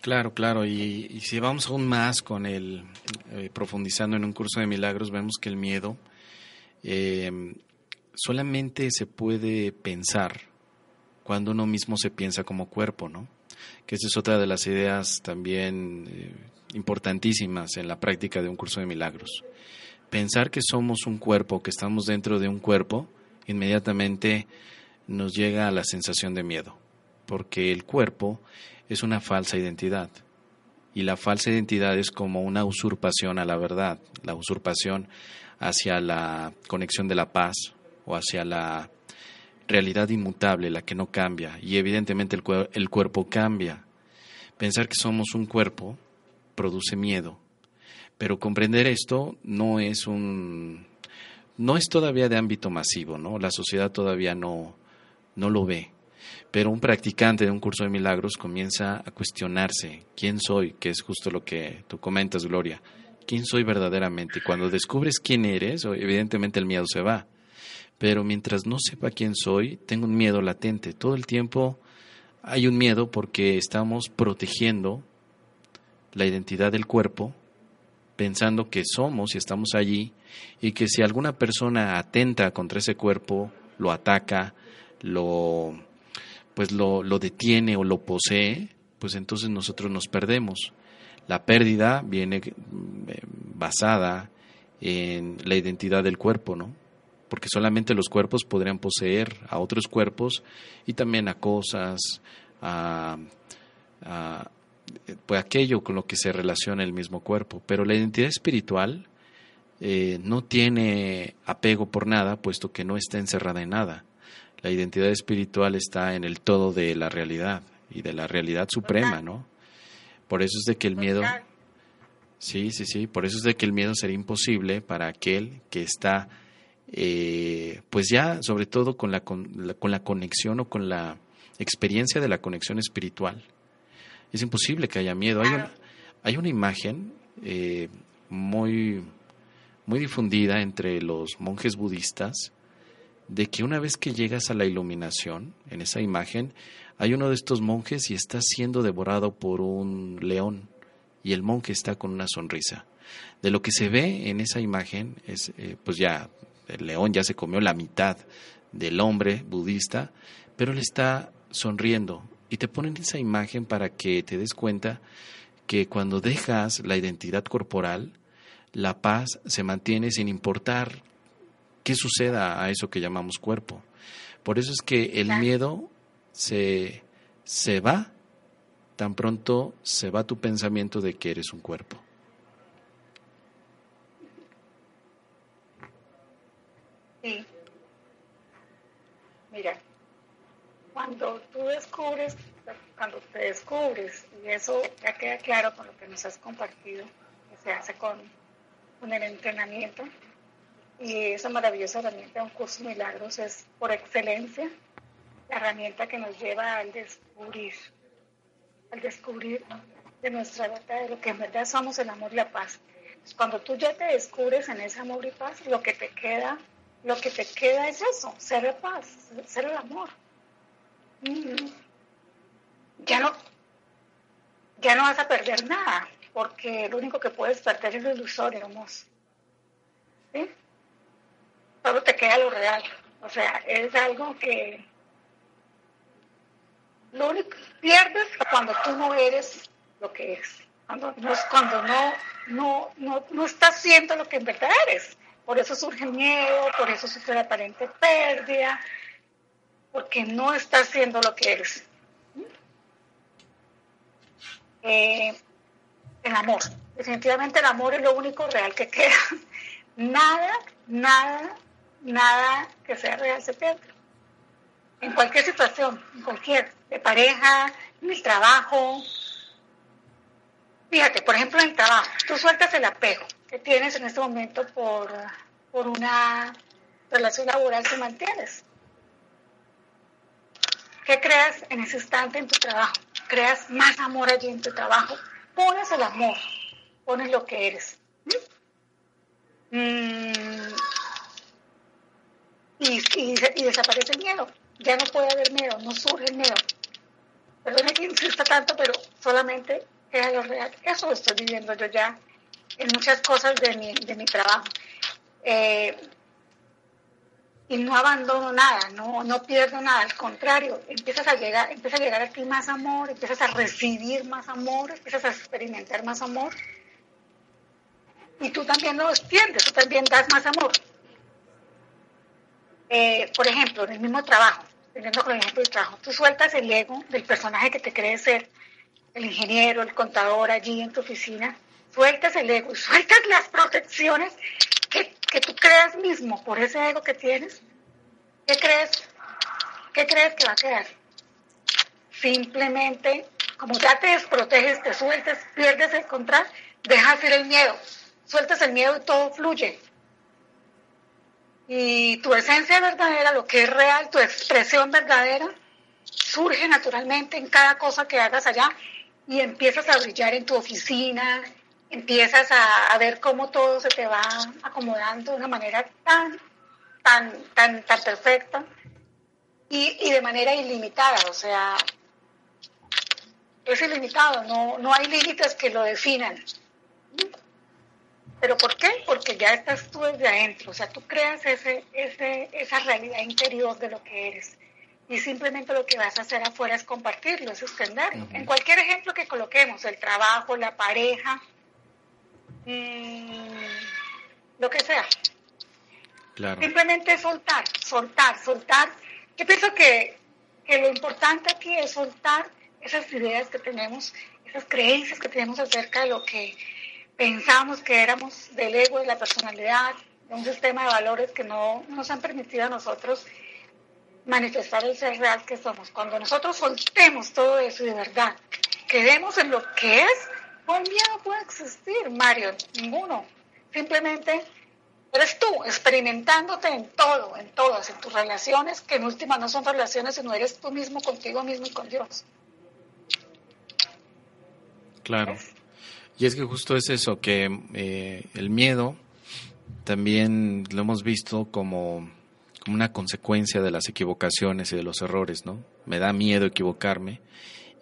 Claro, claro, y, si vamos aún más con el, eh, profundizando en un curso de milagros, vemos que el miedo eh, solamente se puede pensar cuando uno mismo se piensa como cuerpo, ¿no? Que esa es otra de las ideas también eh, importantísimas en la práctica de un curso de milagros. Pensar que somos un cuerpo, que estamos dentro de un cuerpo, inmediatamente nos llega a la sensación de miedo, porque el cuerpo es una falsa identidad. Y la falsa identidad es como una usurpación a la verdad, la usurpación hacia la conexión de la paz o hacia la realidad inmutable, la que no cambia. Y evidentemente el, el cuerpo cambia. Pensar que somos un cuerpo produce miedo. Pero comprender esto no es un no es todavía de ámbito masivo, ¿no? La sociedad todavía no, no lo ve. Pero un practicante de un curso de milagros comienza a cuestionarse quién soy, que es justo lo que tú comentas, Gloria. ¿Quién soy verdaderamente? Y cuando descubres quién eres, evidentemente el miedo se va. Pero mientras no sepa quién soy, tengo un miedo latente. Todo el tiempo hay un miedo porque estamos protegiendo la identidad del cuerpo, pensando que somos y estamos allí, y que si alguna persona atenta contra ese cuerpo, lo ataca, lo pues lo, lo detiene o lo posee, pues entonces nosotros nos perdemos. La pérdida viene eh, basada en la identidad del cuerpo, ¿no? Porque solamente los cuerpos podrían poseer a otros cuerpos y también a cosas, a, pues aquello con lo que se relaciona el mismo cuerpo. Pero la identidad espiritual eh, no tiene apego por nada, puesto que no está encerrada en nada. La identidad espiritual está en el todo de la realidad y de la realidad suprema, ¿no? Por eso es de que el miedo... Sí, sí, sí, por eso es de que el miedo sería imposible para aquel que está, eh, pues ya sobre todo con la, con la, conexión o con la experiencia de la conexión espiritual. Es imposible que haya miedo. Hay una, hay una imagen eh, muy, muy difundida entre los monjes budistas de que una vez que llegas a la iluminación, en esa imagen, hay uno de estos monjes y está siendo devorado por un león y el monje está con una sonrisa. De lo que se ve en esa imagen es, eh, pues ya, el león ya se comió la mitad del hombre budista, pero él está sonriendo y te ponen esa imagen para que te des cuenta que cuando dejas la identidad corporal, la paz se mantiene sin importar qué suceda a eso que llamamos cuerpo. Por eso es que el miedo se, se va tan pronto se va tu pensamiento de que eres un cuerpo. Sí. Mira, cuando tú descubres, cuando te descubres, y eso ya queda claro con lo que nos has compartido, que se hace con, con el entrenamiento, y esa maravillosa herramienta de un curso de milagros es por excelencia la herramienta que nos lleva al descubrir, al descubrir de nuestra verdad, de lo que en verdad somos el amor y la paz. cuando tú ya te descubres en ese amor y paz, lo que te queda, lo que te queda es eso, ser el paz, ser el amor. Ya no, ya no vas a perder nada, porque lo único que puedes perder es lo ilusorio, amor. ¿Sí? solo te queda lo real. O sea, es algo que lo único que pierdes cuando tú no eres lo que es. Cuando no, cuando no, no, no, no estás siendo lo que en verdad eres. Por eso surge miedo, por eso surge la aparente pérdida, porque no estás siendo lo que eres. Eh, el amor. Definitivamente el amor es lo único real que queda. Nada, nada nada que sea real se pierde. En cualquier situación, en cualquier, de pareja, en el trabajo. Fíjate, por ejemplo, en el trabajo, tú sueltas el apego que tienes en este momento por, por una relación laboral que mantienes. ¿Qué creas en ese instante en tu trabajo? Creas más amor allí en tu trabajo. Pones el amor, pones lo que eres. Mm. Y, y, desaparece el miedo. Ya no puede haber miedo, no surge el miedo. Perdón que insista tanto, pero solamente es lo real. Eso estoy viviendo yo ya en muchas cosas de mi, de mi trabajo. Eh, y no abandono nada, no, no pierdo nada, al contrario, empiezas a llegar, empieza a llegar a ti más amor, empiezas a recibir más amor, empiezas a experimentar más amor. Y tú también lo extiendes, tú también das más amor. Eh, por ejemplo, en el mismo trabajo, teniendo con el ejemplo del trabajo, tú sueltas el ego del personaje que te crees ser, el ingeniero, el contador allí en tu oficina, sueltas el ego y sueltas las protecciones que, que tú creas mismo por ese ego que tienes, ¿qué crees? ¿Qué crees que va a quedar? Simplemente, como ya te desproteges, te sueltas, pierdes el control, dejas ir el miedo, sueltas el miedo y todo fluye. Y tu esencia verdadera, lo que es real, tu expresión verdadera, surge naturalmente en cada cosa que hagas allá y empiezas a brillar en tu oficina, empiezas a, ver cómo todo se te va acomodando de una manera tan, tan, tan, tan perfecta y, y de manera ilimitada, o sea, es ilimitado, no, no hay límites que lo definan. ¿Pero por qué? Porque ya estás tú desde adentro, o sea, tú creas ese, ese, esa realidad interior de lo que eres. Y simplemente lo que vas a hacer afuera es compartirlo, es extenderlo. En cualquier ejemplo que coloquemos, el trabajo, la pareja, Mm, lo que sea. Simplemente soltar, soltar, soltar. Yo pienso que, que lo importante aquí es soltar esas ideas que tenemos, esas creencias que tenemos acerca de lo que pensamos que éramos del ego, de la personalidad, de un sistema de valores que no nos han permitido a nosotros manifestar el ser real que somos. Cuando nosotros soltemos todo eso de verdad, quedemos en lo que es, ¿Cuál miedo puede existir, Mario? Ninguno. Simplemente eres tú experimentándote en todo, en todas, en tus relaciones, que en última no son relaciones, sino eres tú mismo contigo mismo y con Dios. Claro. Y es que justo es eso, que eh, el miedo también lo hemos visto como, como una consecuencia de las equivocaciones y de los errores, ¿no? Me da miedo equivocarme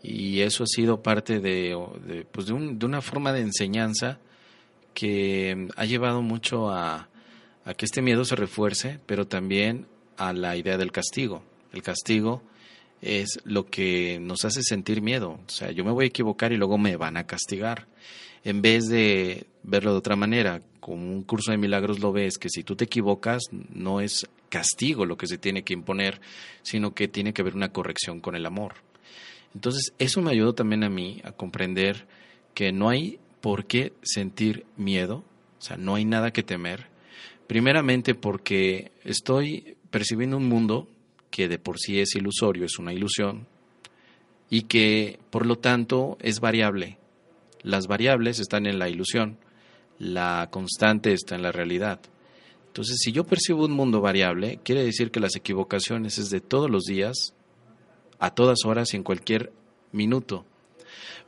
y eso ha sido parte de, pues de, una forma de enseñanza que ha llevado mucho a, que este miedo se refuerce, pero también a la idea del castigo. El castigo es lo que nos hace sentir miedo. O sea, yo me voy a equivocar y luego me van a castigar. En vez de verlo de otra manera, como un curso de milagros lo ves, que si tú te equivocas no es castigo lo que se tiene que imponer, sino que tiene que haber una corrección con el amor. Entonces, eso me ayudó también a mí a comprender que no hay por qué sentir miedo, o sea, no hay nada que temer. Primeramente porque estoy percibiendo un mundo que de por sí es ilusorio, es una ilusión, y que por lo tanto es variable. Las variables están en la ilusión, la constante está en la realidad. Entonces, si yo percibo un mundo variable, quiere decir que las equivocaciones es de todos los días, a todas horas y en cualquier minuto.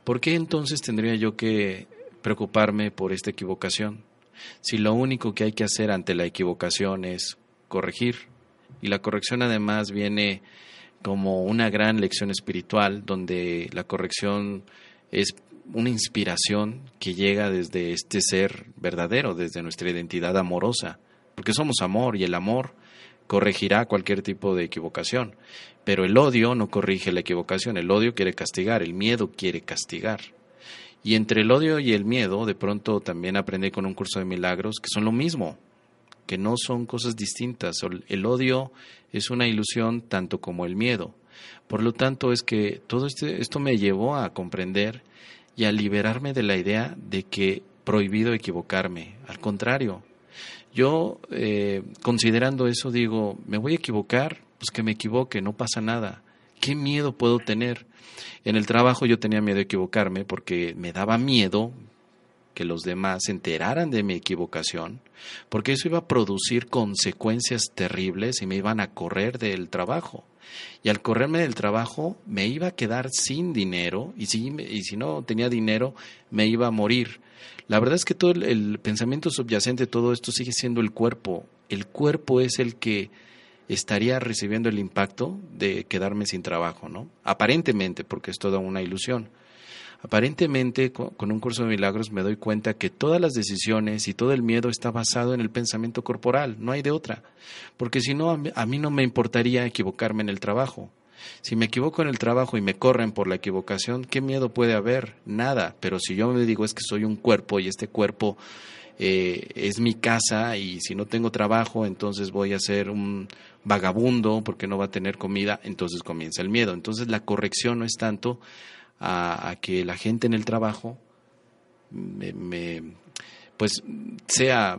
¿Por qué entonces tendría yo que preocuparme por esta equivocación? Si lo único que hay que hacer ante la equivocación es corregir, y la corrección además viene como una gran lección espiritual, donde la corrección es una inspiración que llega desde este ser verdadero, desde nuestra identidad amorosa, porque somos amor y el amor corregirá cualquier tipo de equivocación. Pero el odio no corrige la equivocación, el odio quiere castigar, el miedo quiere castigar. Y entre el odio y el miedo, de pronto también aprendí con un curso de milagros que son lo mismo, que no son cosas distintas. El odio es una ilusión tanto como el miedo. Por lo tanto, es que todo este, esto me llevó a comprender y a liberarme de la idea de que prohibido equivocarme. Al contrario, yo, eh, considerando eso, digo, me voy a equivocar, pues que me equivoque, no pasa nada. ¿Qué miedo puedo tener? En el trabajo yo tenía miedo de equivocarme porque me daba miedo que los demás se enteraran de mi equivocación, porque eso iba a producir consecuencias terribles y me iban a correr del trabajo. Y al correrme del trabajo me iba a quedar sin dinero y si, y si no tenía dinero me iba a morir. La verdad es que todo el, pensamiento subyacente todo esto sigue siendo el cuerpo. El cuerpo es el que estaría recibiendo el impacto de quedarme sin trabajo, ¿no? Aparentemente, porque es toda una ilusión. Aparentemente, con un curso de milagros me doy cuenta que todas las decisiones y todo el miedo está basado en el pensamiento corporal, no hay de otra. Porque si no, a mí no me importaría equivocarme en el trabajo. Si me equivoco en el trabajo y me corren por la equivocación, ¿qué miedo puede haber? Nada. Pero si yo me digo es que soy un cuerpo y este cuerpo eh, es mi casa y si no tengo trabajo, entonces voy a ser un vagabundo porque no va a tener comida, entonces comienza el miedo. Entonces la corrección no es tanto a, que la gente en el trabajo me, pues sea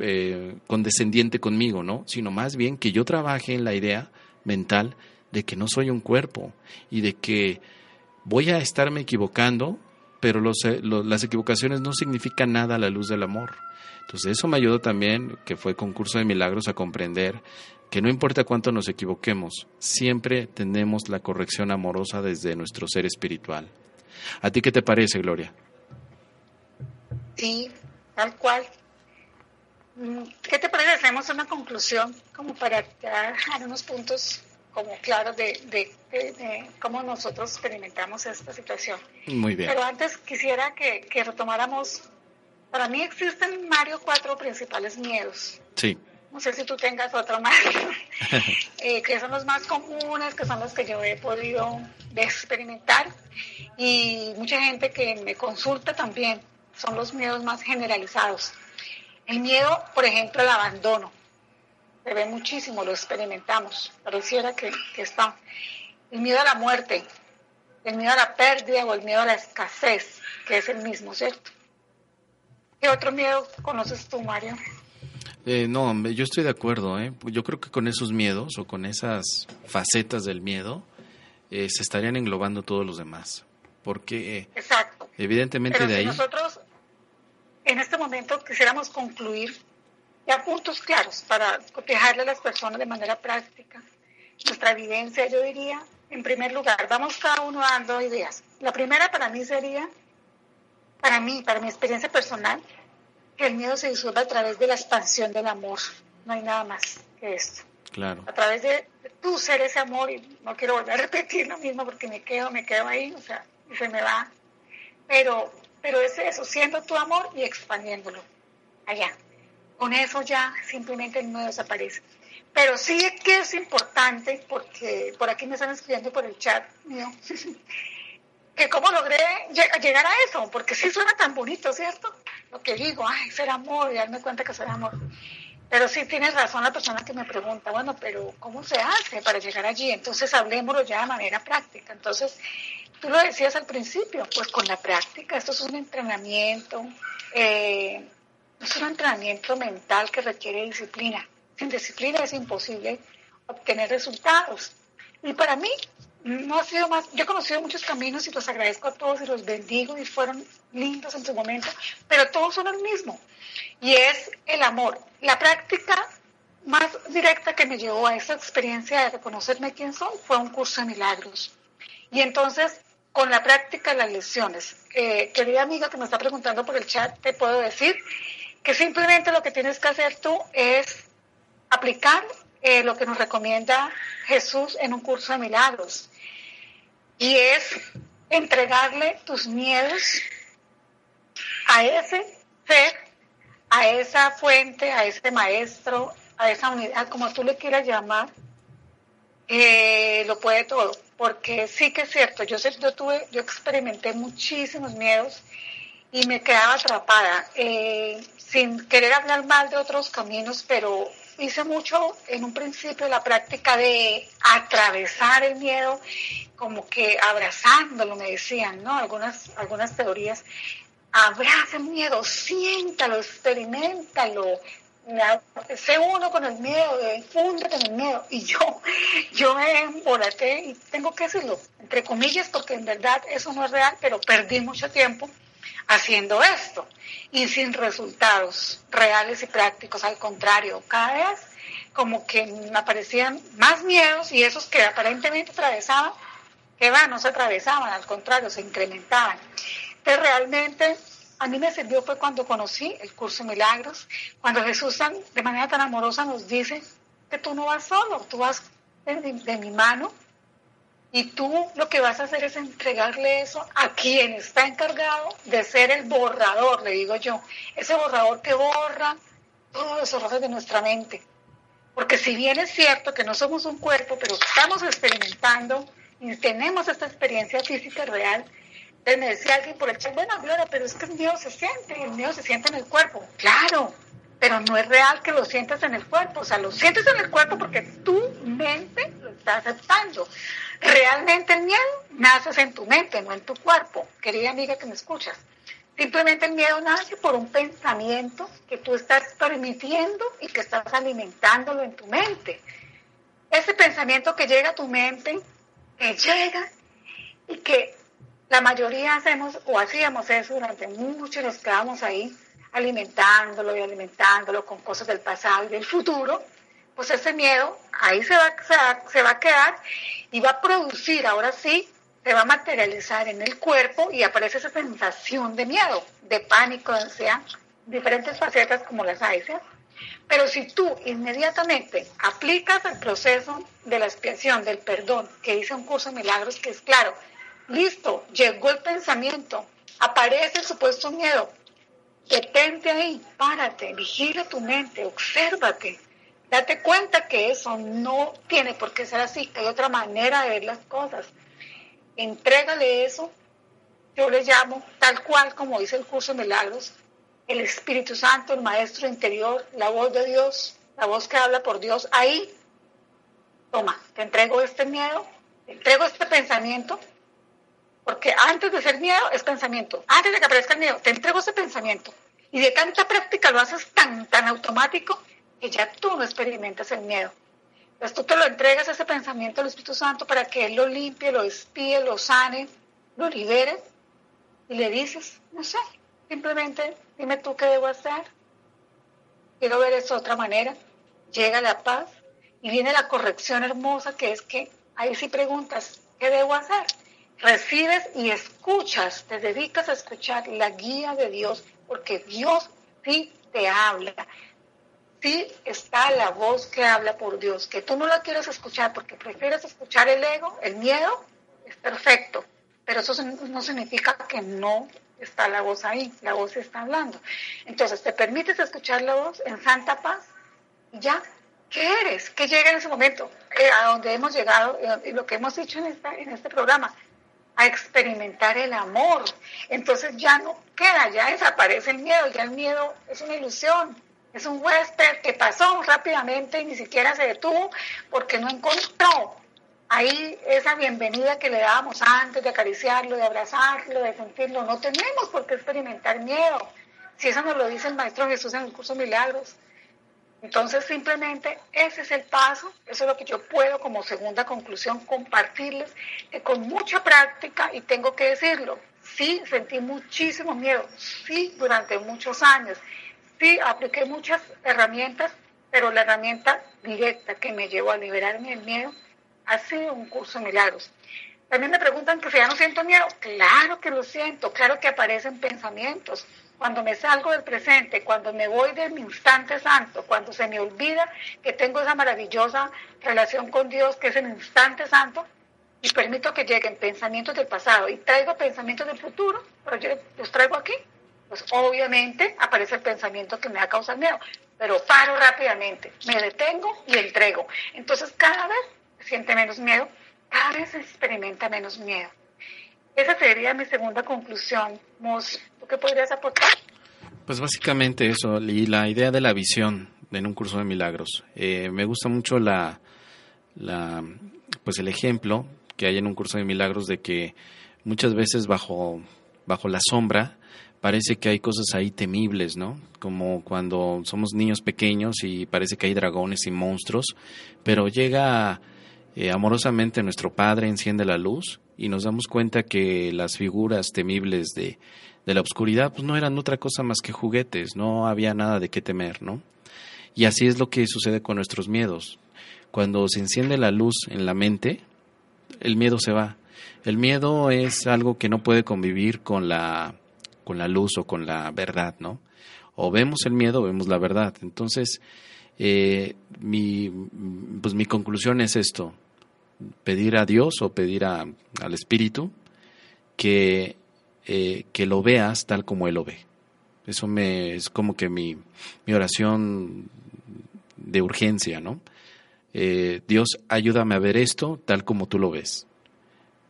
eh, condescendiente conmigo, ¿no? Sino más bien que yo trabaje en la idea mental de que no soy un cuerpo y de que voy a estarme equivocando, pero los, las equivocaciones no significan nada a la luz del amor. Entonces eso me ayudó también, que fue concurso de milagros, a comprender que no importa cuánto nos equivoquemos, siempre tenemos la corrección amorosa desde nuestro ser espiritual. ¿A ti qué te parece, Gloria? Sí, tal cual. Mm, ¿Qué te parece? Hacemos una conclusión como para dar unos puntos como claros de, de, cómo nosotros experimentamos esta situación. Muy bien. Pero antes quisiera que, que retomáramos, para mí existen, Mario, cuatro principales miedos. Sí no sé si tú tengas otro más, eh, que son los más comunes, que son los que yo he podido experimentar y mucha gente que me consulta también, son los miedos más generalizados. El miedo, por ejemplo, al abandono, se ve muchísimo, lo experimentamos, pareciera que, que está. El miedo a la muerte, el miedo a la pérdida o el miedo a la escasez, que es el mismo, ¿cierto? ¿Qué otro miedo conoces tú, Mario? Eh, no, yo estoy de acuerdo. ¿eh? Yo creo que con esos miedos o con esas facetas del miedo eh, se estarían englobando todos los demás. Porque Exacto. evidentemente de ahí... Nosotros en este momento quisiéramos concluir ya puntos claros para cotejarle a las personas de manera práctica. Nuestra evidencia, yo diría, en primer lugar, vamos cada uno dando ideas. La primera para mí sería, para mí, para mi experiencia personal, que el miedo se disuelva a través de la expansión del amor. No hay nada más que esto. Claro. A través de, tu ser ese amor, y no quiero volver a repetir lo mismo porque me quedo, me quedo ahí, o sea, y se me va. Pero, pero es eso, siendo tu amor y expandiéndolo allá. Con eso ya simplemente miedo desaparece. Pero sí que es importante, porque por aquí me están escribiendo por el chat mío, que cómo logré llegar a eso, porque sí suena tan bonito, ¿cierto? Lo que digo, ay, ser amor, y darme cuenta que ser amor. Pero sí tienes razón la persona que me pregunta, bueno, pero ¿cómo se hace para llegar allí? Entonces hablemoslo ya de manera práctica. Entonces, tú lo decías al principio, pues con la práctica, esto es un entrenamiento, eh, es un entrenamiento mental que requiere disciplina. Sin disciplina es imposible obtener resultados. Y para mí, no ha sido más, yo he conocido muchos caminos y los agradezco a todos y los bendigo y fueron lindos en su momento, pero todos son el mismo y es el amor. La práctica más directa que me llevó a esa experiencia de reconocerme quién soy fue un curso de milagros. Y entonces, con la práctica, las lecciones. Eh, querida amiga que me está preguntando por el chat, te puedo decir que simplemente lo que tienes que hacer tú es aplicar eh, lo que nos recomienda Jesús en un curso de milagros. Y es entregarle tus miedos a ese ser, a esa fuente, a ese maestro, a esa unidad, como tú le quieras llamar, eh, lo puede todo. Porque sí que es cierto, yo, yo, tuve, yo experimenté muchísimos miedos y me quedaba atrapada, eh, sin querer hablar mal de otros caminos, pero hice mucho en un principio la práctica de atravesar el miedo, como que abrazándolo, me decían, ¿no? Algunas, algunas teorías. Abraza el miedo, siéntalo, experimentalo, sé uno con el miedo, fúndete en el miedo. Y yo, yo me embolaté y tengo que decirlo, entre comillas, porque en verdad eso no es real, pero perdí mucho tiempo haciendo esto y sin resultados reales y prácticos. Al contrario, cada vez como que me aparecían más miedos y esos que aparentemente atravesaban, que va, no se atravesaban, al contrario, se incrementaban. Entonces realmente a mí me sirvió fue cuando conocí el curso milagros, cuando Jesús de manera tan amorosa nos dice que tú no vas solo, tú vas de mi mano y tú lo que vas a hacer es entregarle eso a quien está encargado de ser el borrador, le digo yo, ese borrador que borra todos los errores de nuestra mente. Porque si bien es cierto que no somos un cuerpo, pero estamos experimentando y tenemos esta experiencia física real, entonces me decía alguien por el chat, bueno, Gloria, pero es que el miedo se siente, el miedo se siente en el cuerpo. Claro, pero no es real que lo sientas en el cuerpo, o sea, lo sientes en el cuerpo porque tu mente lo está aceptando. Realmente el miedo nace en tu mente, no en tu cuerpo, querida amiga que me escuchas. Simplemente el miedo nace por un pensamiento que tú estás permitiendo y que estás alimentándolo en tu mente. Ese pensamiento que llega a tu mente, que llega y que la mayoría hacemos o hacíamos eso durante mucho, nos quedamos ahí alimentándolo y alimentándolo con cosas del pasado y del futuro, pues ese miedo ahí se va, se va, a quedar y va a producir, ahora sí, se va a materializar en el cuerpo y aparece esa sensación de miedo, de pánico, de ansiedad, diferentes facetas como las hay. Pero si tú inmediatamente aplicas el proceso de la expiación, del perdón, que dice un curso de milagros, que es claro, listo, llegó el pensamiento, aparece el supuesto miedo, detente ahí, párate, vigila tu mente, obsérvate, Date cuenta que eso no tiene por qué ser así, que hay otra manera de ver las cosas. Entrégale eso, yo le llamo tal cual como dice el curso de milagros, el Espíritu Santo, el Maestro interior, la voz de Dios, la voz que habla por Dios, ahí, toma, te entrego este miedo, te entrego este pensamiento, porque antes de ser miedo es pensamiento, antes de que aparezca el miedo, te entrego ese pensamiento. Y de tanta práctica lo haces tan, tan automático que ya tú no experimentas el miedo. Entonces tú te lo entregas ese pensamiento al Espíritu Santo para que Él lo limpie, lo espíe, lo sane, lo libere y le dices, no sé, simplemente dime tú qué debo hacer. Quiero ver eso de otra manera. Llega la paz y viene la corrección hermosa que es que ahí sí preguntas, ¿qué debo hacer? Recibes y escuchas, te dedicas a escuchar la guía de Dios, porque Dios sí te habla sí está la voz que habla por Dios, que tú no la quieres escuchar porque prefieres escuchar el ego, el miedo, es perfecto, pero eso no significa que no está la voz ahí, la voz está hablando. Entonces, te permites escuchar la voz en santa paz y ya, ¿qué eres? ¿Qué llega en ese momento? Eh, a donde hemos llegado y lo que hemos dicho en, esta, en este programa, a experimentar el amor. Entonces ya no queda, ya desaparece el miedo, ya el miedo es una ilusión, es un huésped que pasó rápidamente y ni siquiera se detuvo porque no encontró ahí esa bienvenida que le dábamos antes de acariciarlo, de abrazarlo, de sentirlo. No tenemos por qué experimentar miedo. Si eso nos lo dice el Maestro Jesús en el curso Milagros. Entonces simplemente ese es el paso, eso es lo que yo puedo como segunda conclusión compartirles, que con mucha práctica, y tengo que decirlo, sí sentí muchísimo miedo, sí durante muchos años, Sí, apliqué muchas herramientas, pero la herramienta directa que me llevó a liberarme del miedo ha sido un curso de milagros. También me preguntan que si ya no siento miedo. Claro que lo siento, claro que aparecen pensamientos. Cuando me salgo del presente, cuando me voy de mi instante santo, cuando se me olvida que tengo esa maravillosa relación con Dios, que es el instante santo, y permito que lleguen pensamientos del pasado y traigo pensamientos del futuro, pero yo los traigo aquí pues obviamente aparece el pensamiento que me va a causar miedo, pero paro rápidamente, me detengo y entrego. Entonces cada vez siente menos miedo, cada vez experimenta menos miedo. Esa sería mi segunda conclusión. Mos, ¿tú qué podrías aportar? Pues básicamente eso, la idea de la visión en un curso de milagros. Eh, me gusta mucho la, la, pues el ejemplo que hay en un curso de milagros de que muchas veces bajo, bajo la sombra parece que hay cosas ahí temibles, ¿no? Como cuando somos niños pequeños y parece que hay dragones y monstruos, pero llega eh, amorosamente nuestro Padre enciende la luz y nos damos cuenta que las figuras temibles de, de la oscuridad pues no eran otra cosa más que juguetes, no había nada de qué temer, ¿no? Y así es lo que sucede con nuestros miedos. Cuando se enciende la luz en la mente, el miedo se va. El miedo es algo que no puede convivir con la, con la luz o con la verdad, ¿no? O vemos el miedo o vemos la verdad. Entonces, eh, mi, pues mi conclusión es esto, pedir a Dios o pedir a, al Espíritu que, eh, que lo veas tal como Él lo ve. Eso me, es como que mi, mi oración de urgencia, ¿no? Eh, Dios, ayúdame a ver esto tal como tú lo ves.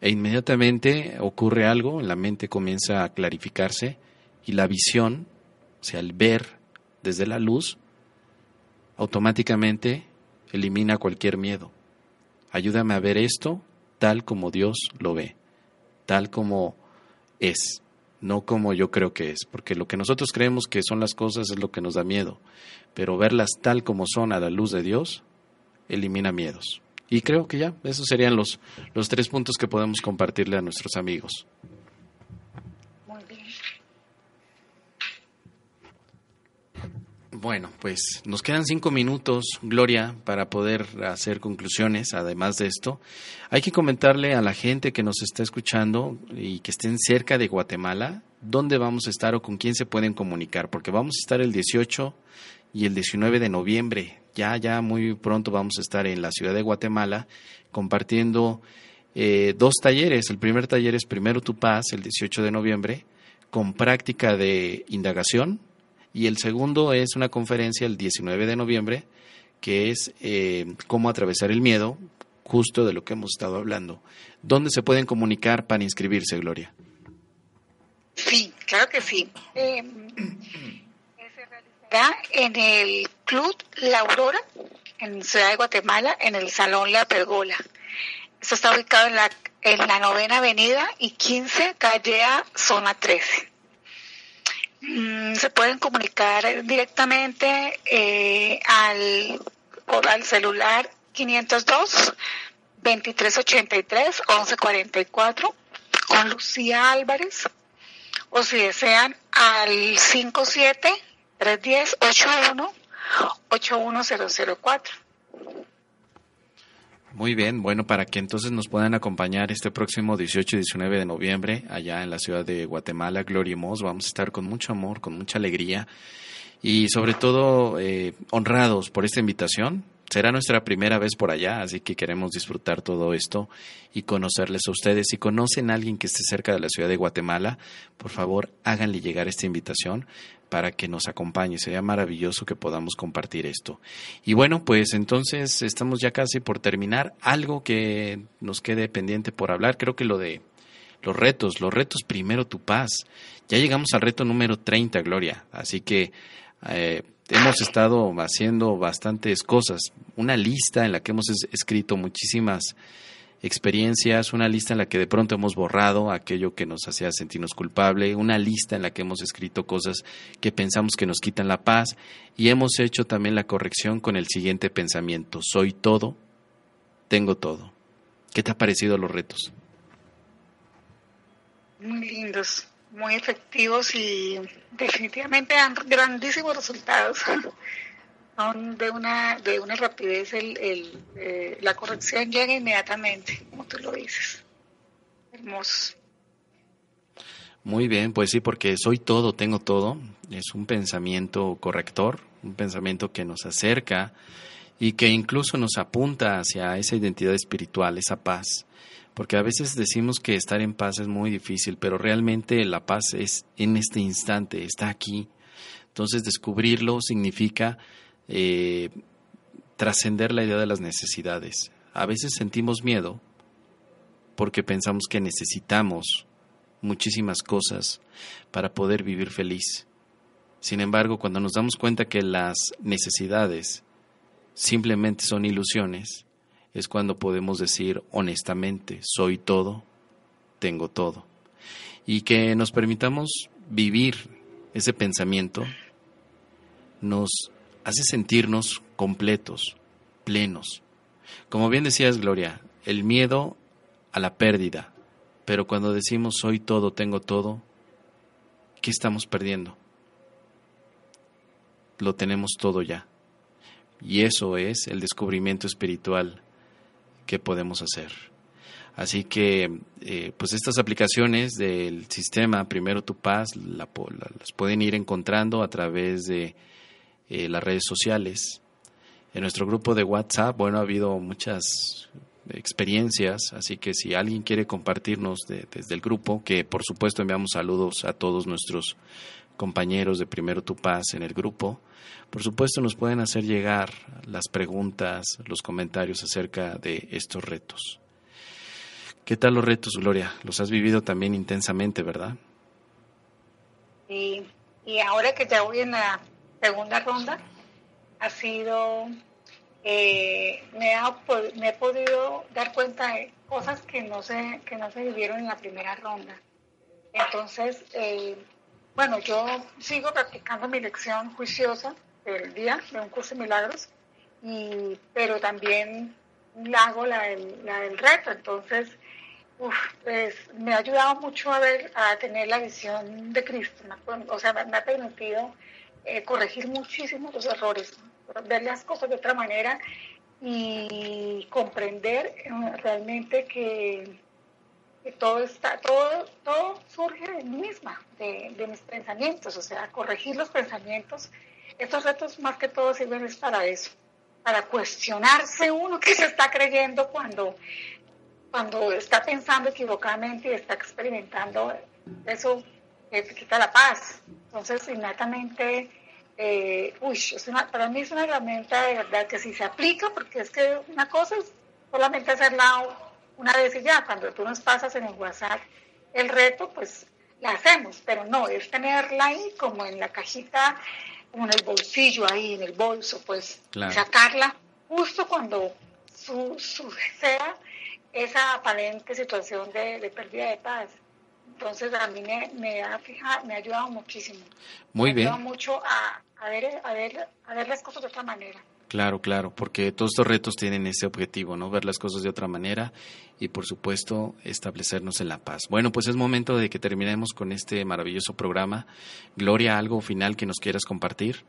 E inmediatamente ocurre algo, la mente comienza a clarificarse y la visión, o sea, el ver desde la luz, automáticamente elimina cualquier miedo. Ayúdame a ver esto tal como Dios lo ve, tal como es, no como yo creo que es, porque lo que nosotros creemos que son las cosas es lo que nos da miedo, pero verlas tal como son a la luz de Dios elimina miedos. Y creo que ya, esos serían los, los tres puntos que podemos compartirle a nuestros amigos. Muy bien. Bueno, pues nos quedan cinco minutos, Gloria, para poder hacer conclusiones. Además de esto, hay que comentarle a la gente que nos está escuchando y que estén cerca de Guatemala dónde vamos a estar o con quién se pueden comunicar, porque vamos a estar el 18 y el 19 de noviembre ya, ya muy pronto vamos a estar en la ciudad de Guatemala compartiendo eh, dos talleres. El primer taller es Primero Tu Paz, el 18 de noviembre, con práctica de indagación. Y el segundo es una conferencia el 19 de noviembre, que es eh, cómo atravesar el miedo, justo de lo que hemos estado hablando. ¿Dónde se pueden comunicar para inscribirse, Gloria? Sí, claro que sí. Eh, en el Club La Aurora, en Ciudad de Guatemala, en el Salón La Pergola. Esto está ubicado en la, en la novena avenida y 15 calle A, zona 13. Mm, se pueden comunicar directamente eh, al, al celular 502 2383 1144 con Lucía Álvarez o si desean al 57 310-81-81004. Muy bien, bueno, para que entonces nos puedan acompañar este próximo 18 y 19 de noviembre allá en la ciudad de Guatemala, Gloria Mos, vamos a estar con mucho amor, con mucha alegría y sobre todo eh, honrados por esta invitación. Será nuestra primera vez por allá, así que queremos disfrutar todo esto y conocerles a ustedes. Si conocen a alguien que esté cerca de la ciudad de Guatemala, por favor háganle llegar esta invitación para que nos acompañe. Sería maravilloso que podamos compartir esto. Y bueno, pues entonces estamos ya casi por terminar. Algo que nos quede pendiente por hablar, creo que lo de los retos, los retos primero tu paz. Ya llegamos al reto número 30, Gloria. Así que eh, hemos estado haciendo bastantes cosas. Una lista en la que hemos escrito muchísimas experiencias, una lista en la que de pronto hemos borrado aquello que nos hacía sentirnos culpable, una lista en la que hemos escrito cosas que pensamos que nos quitan la paz y hemos hecho también la corrección con el siguiente pensamiento, soy todo, tengo todo. ¿Qué te ha parecido los retos? Muy lindos, muy efectivos y definitivamente dan grandísimos resultados. de una, de una rapidez, el, el eh, la corrección llega inmediatamente, como tú lo dices. Hermoso. Muy bien, pues sí, porque soy todo, tengo todo. Es un pensamiento corrector, un pensamiento que nos acerca y que incluso nos apunta hacia esa identidad espiritual, esa paz. Porque a veces decimos que estar en paz es muy difícil, pero realmente la paz es en este instante, está aquí. Entonces descubrirlo significa eh, trascender la idea de las necesidades. A veces sentimos miedo porque pensamos que necesitamos muchísimas cosas para poder vivir feliz. Sin embargo, cuando nos damos cuenta que las necesidades simplemente son ilusiones, es cuando podemos decir honestamente, soy todo, tengo todo. Y que nos permitamos vivir ese pensamiento nos hace sentirnos completos, plenos. Como bien decías, Gloria, el miedo a la pérdida, pero cuando decimos soy todo, tengo todo, ¿qué estamos perdiendo? Lo tenemos todo ya. Y eso es el descubrimiento espiritual que podemos hacer. Así que, eh, pues estas aplicaciones del sistema Primero Tu Paz las pueden ir encontrando a través de eh, las redes sociales. En nuestro grupo de WhatsApp, bueno, ha habido muchas experiencias, así que si alguien quiere compartirnos desde el grupo, que por supuesto enviamos saludos a todos nuestros compañeros de Primero Tu Paz en el grupo, por supuesto nos pueden hacer llegar las preguntas, los comentarios acerca de estos retos. ¿Qué tal los retos, Gloria? Los has vivido también intensamente, ¿verdad? Sí, y ahora que ya voy en la segunda ronda, ha sido, eh, me, me he podido dar cuenta de cosas que no se, que no se vivieron en la primera ronda. Entonces, eh, bueno, yo sigo practicando mi lección juiciosa del día de un curso de milagros, y, pero también hago la la del reto. Entonces, Uf, pues me ha ayudado mucho a ver, a tener la visión de Cristo, o sea, me, ha permitido eh, corregir muchísimos los errores, ver las cosas de otra manera y comprender eh, realmente que, todo está, todo, todo surge de mí misma, de, de, mis pensamientos, o sea, corregir los pensamientos. Estos retos más que todo sirven es para eso, para cuestionarse uno que se está creyendo cuando cuando está pensando equivocadamente y está experimentando, eso te quita la paz. Entonces, inmediatamente, eh, uy, para mí es una herramienta de verdad que si se aplica, porque es que una cosa es solamente hacerla una vez y ya, cuando tú nos pasas en el WhatsApp el reto, pues la hacemos, pero no, es tenerla ahí como en la cajita, como en el bolsillo ahí, en el bolso, pues sacarla justo cuando su, su, sea esa aparente situación de, pérdida de paz. Entonces a mí me, ha fijado, me ha ayudado muchísimo. Muy bien. Me ha ayudado mucho a, a, ver, a, ver, a ver las cosas de otra manera. Claro, claro, porque todos estos retos tienen ese objetivo, ¿no? Ver las cosas de otra manera y, por supuesto, establecernos en la paz. Bueno, pues es momento de que terminemos con este maravilloso programa. Gloria, ¿algo final que nos quieras compartir?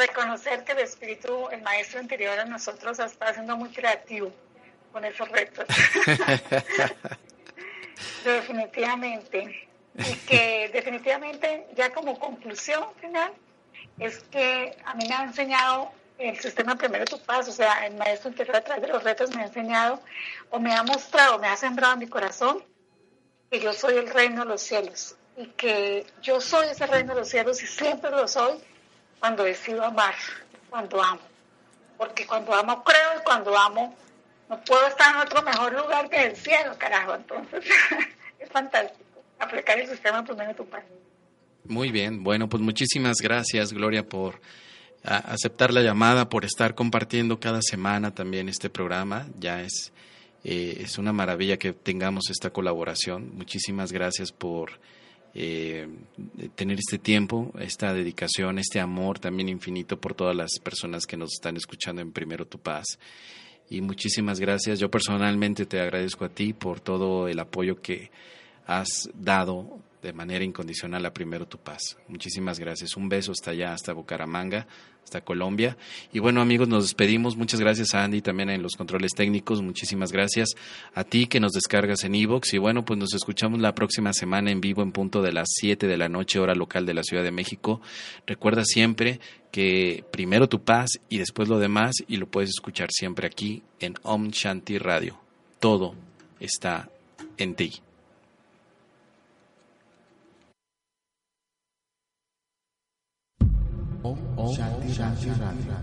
reconocer que el espíritu, el maestro interior a nosotros está siendo muy creativo con esos retos. definitivamente. Y que definitivamente, ya como conclusión final, es que a mí me ha enseñado el sistema primero tu paso, o sea, el maestro interior a través de los retos me ha enseñado o me ha mostrado, me ha sembrado en mi corazón que yo soy el reino de los cielos y que yo soy ese reino de los cielos y siempre lo soy cuando decido amar, cuando amo. Porque cuando amo creo y cuando amo no puedo estar en otro mejor lugar que el cielo, carajo. Entonces es fantástico aplicar el sistema primero tu padre. Muy bien, bueno, pues muchísimas gracias Gloria por aceptar la llamada, por estar compartiendo cada semana también este programa. Ya es, eh, es una maravilla que tengamos esta colaboración. Muchísimas gracias por eh, tener este tiempo, esta dedicación, este amor también infinito por todas las personas que nos están escuchando en Primero Tu Paz. Y muchísimas gracias. Yo personalmente te agradezco a ti por todo el apoyo que has dado de manera incondicional a Primero Tu Paz. Muchísimas gracias. Un beso hasta allá, hasta Bucaramanga hasta Colombia. Y bueno, amigos, nos despedimos. Muchas gracias a Andy también en los controles técnicos. Muchísimas gracias a ti que nos descargas en Evox. Y bueno, pues nos escuchamos la próxima semana en vivo en punto de las 7 de la noche, hora local de la Ciudad de México. Recuerda siempre que primero tu paz y después lo demás y lo puedes escuchar siempre aquí en Om Shanti Radio. Todo está en ti. Om Shanti Shanti Radio.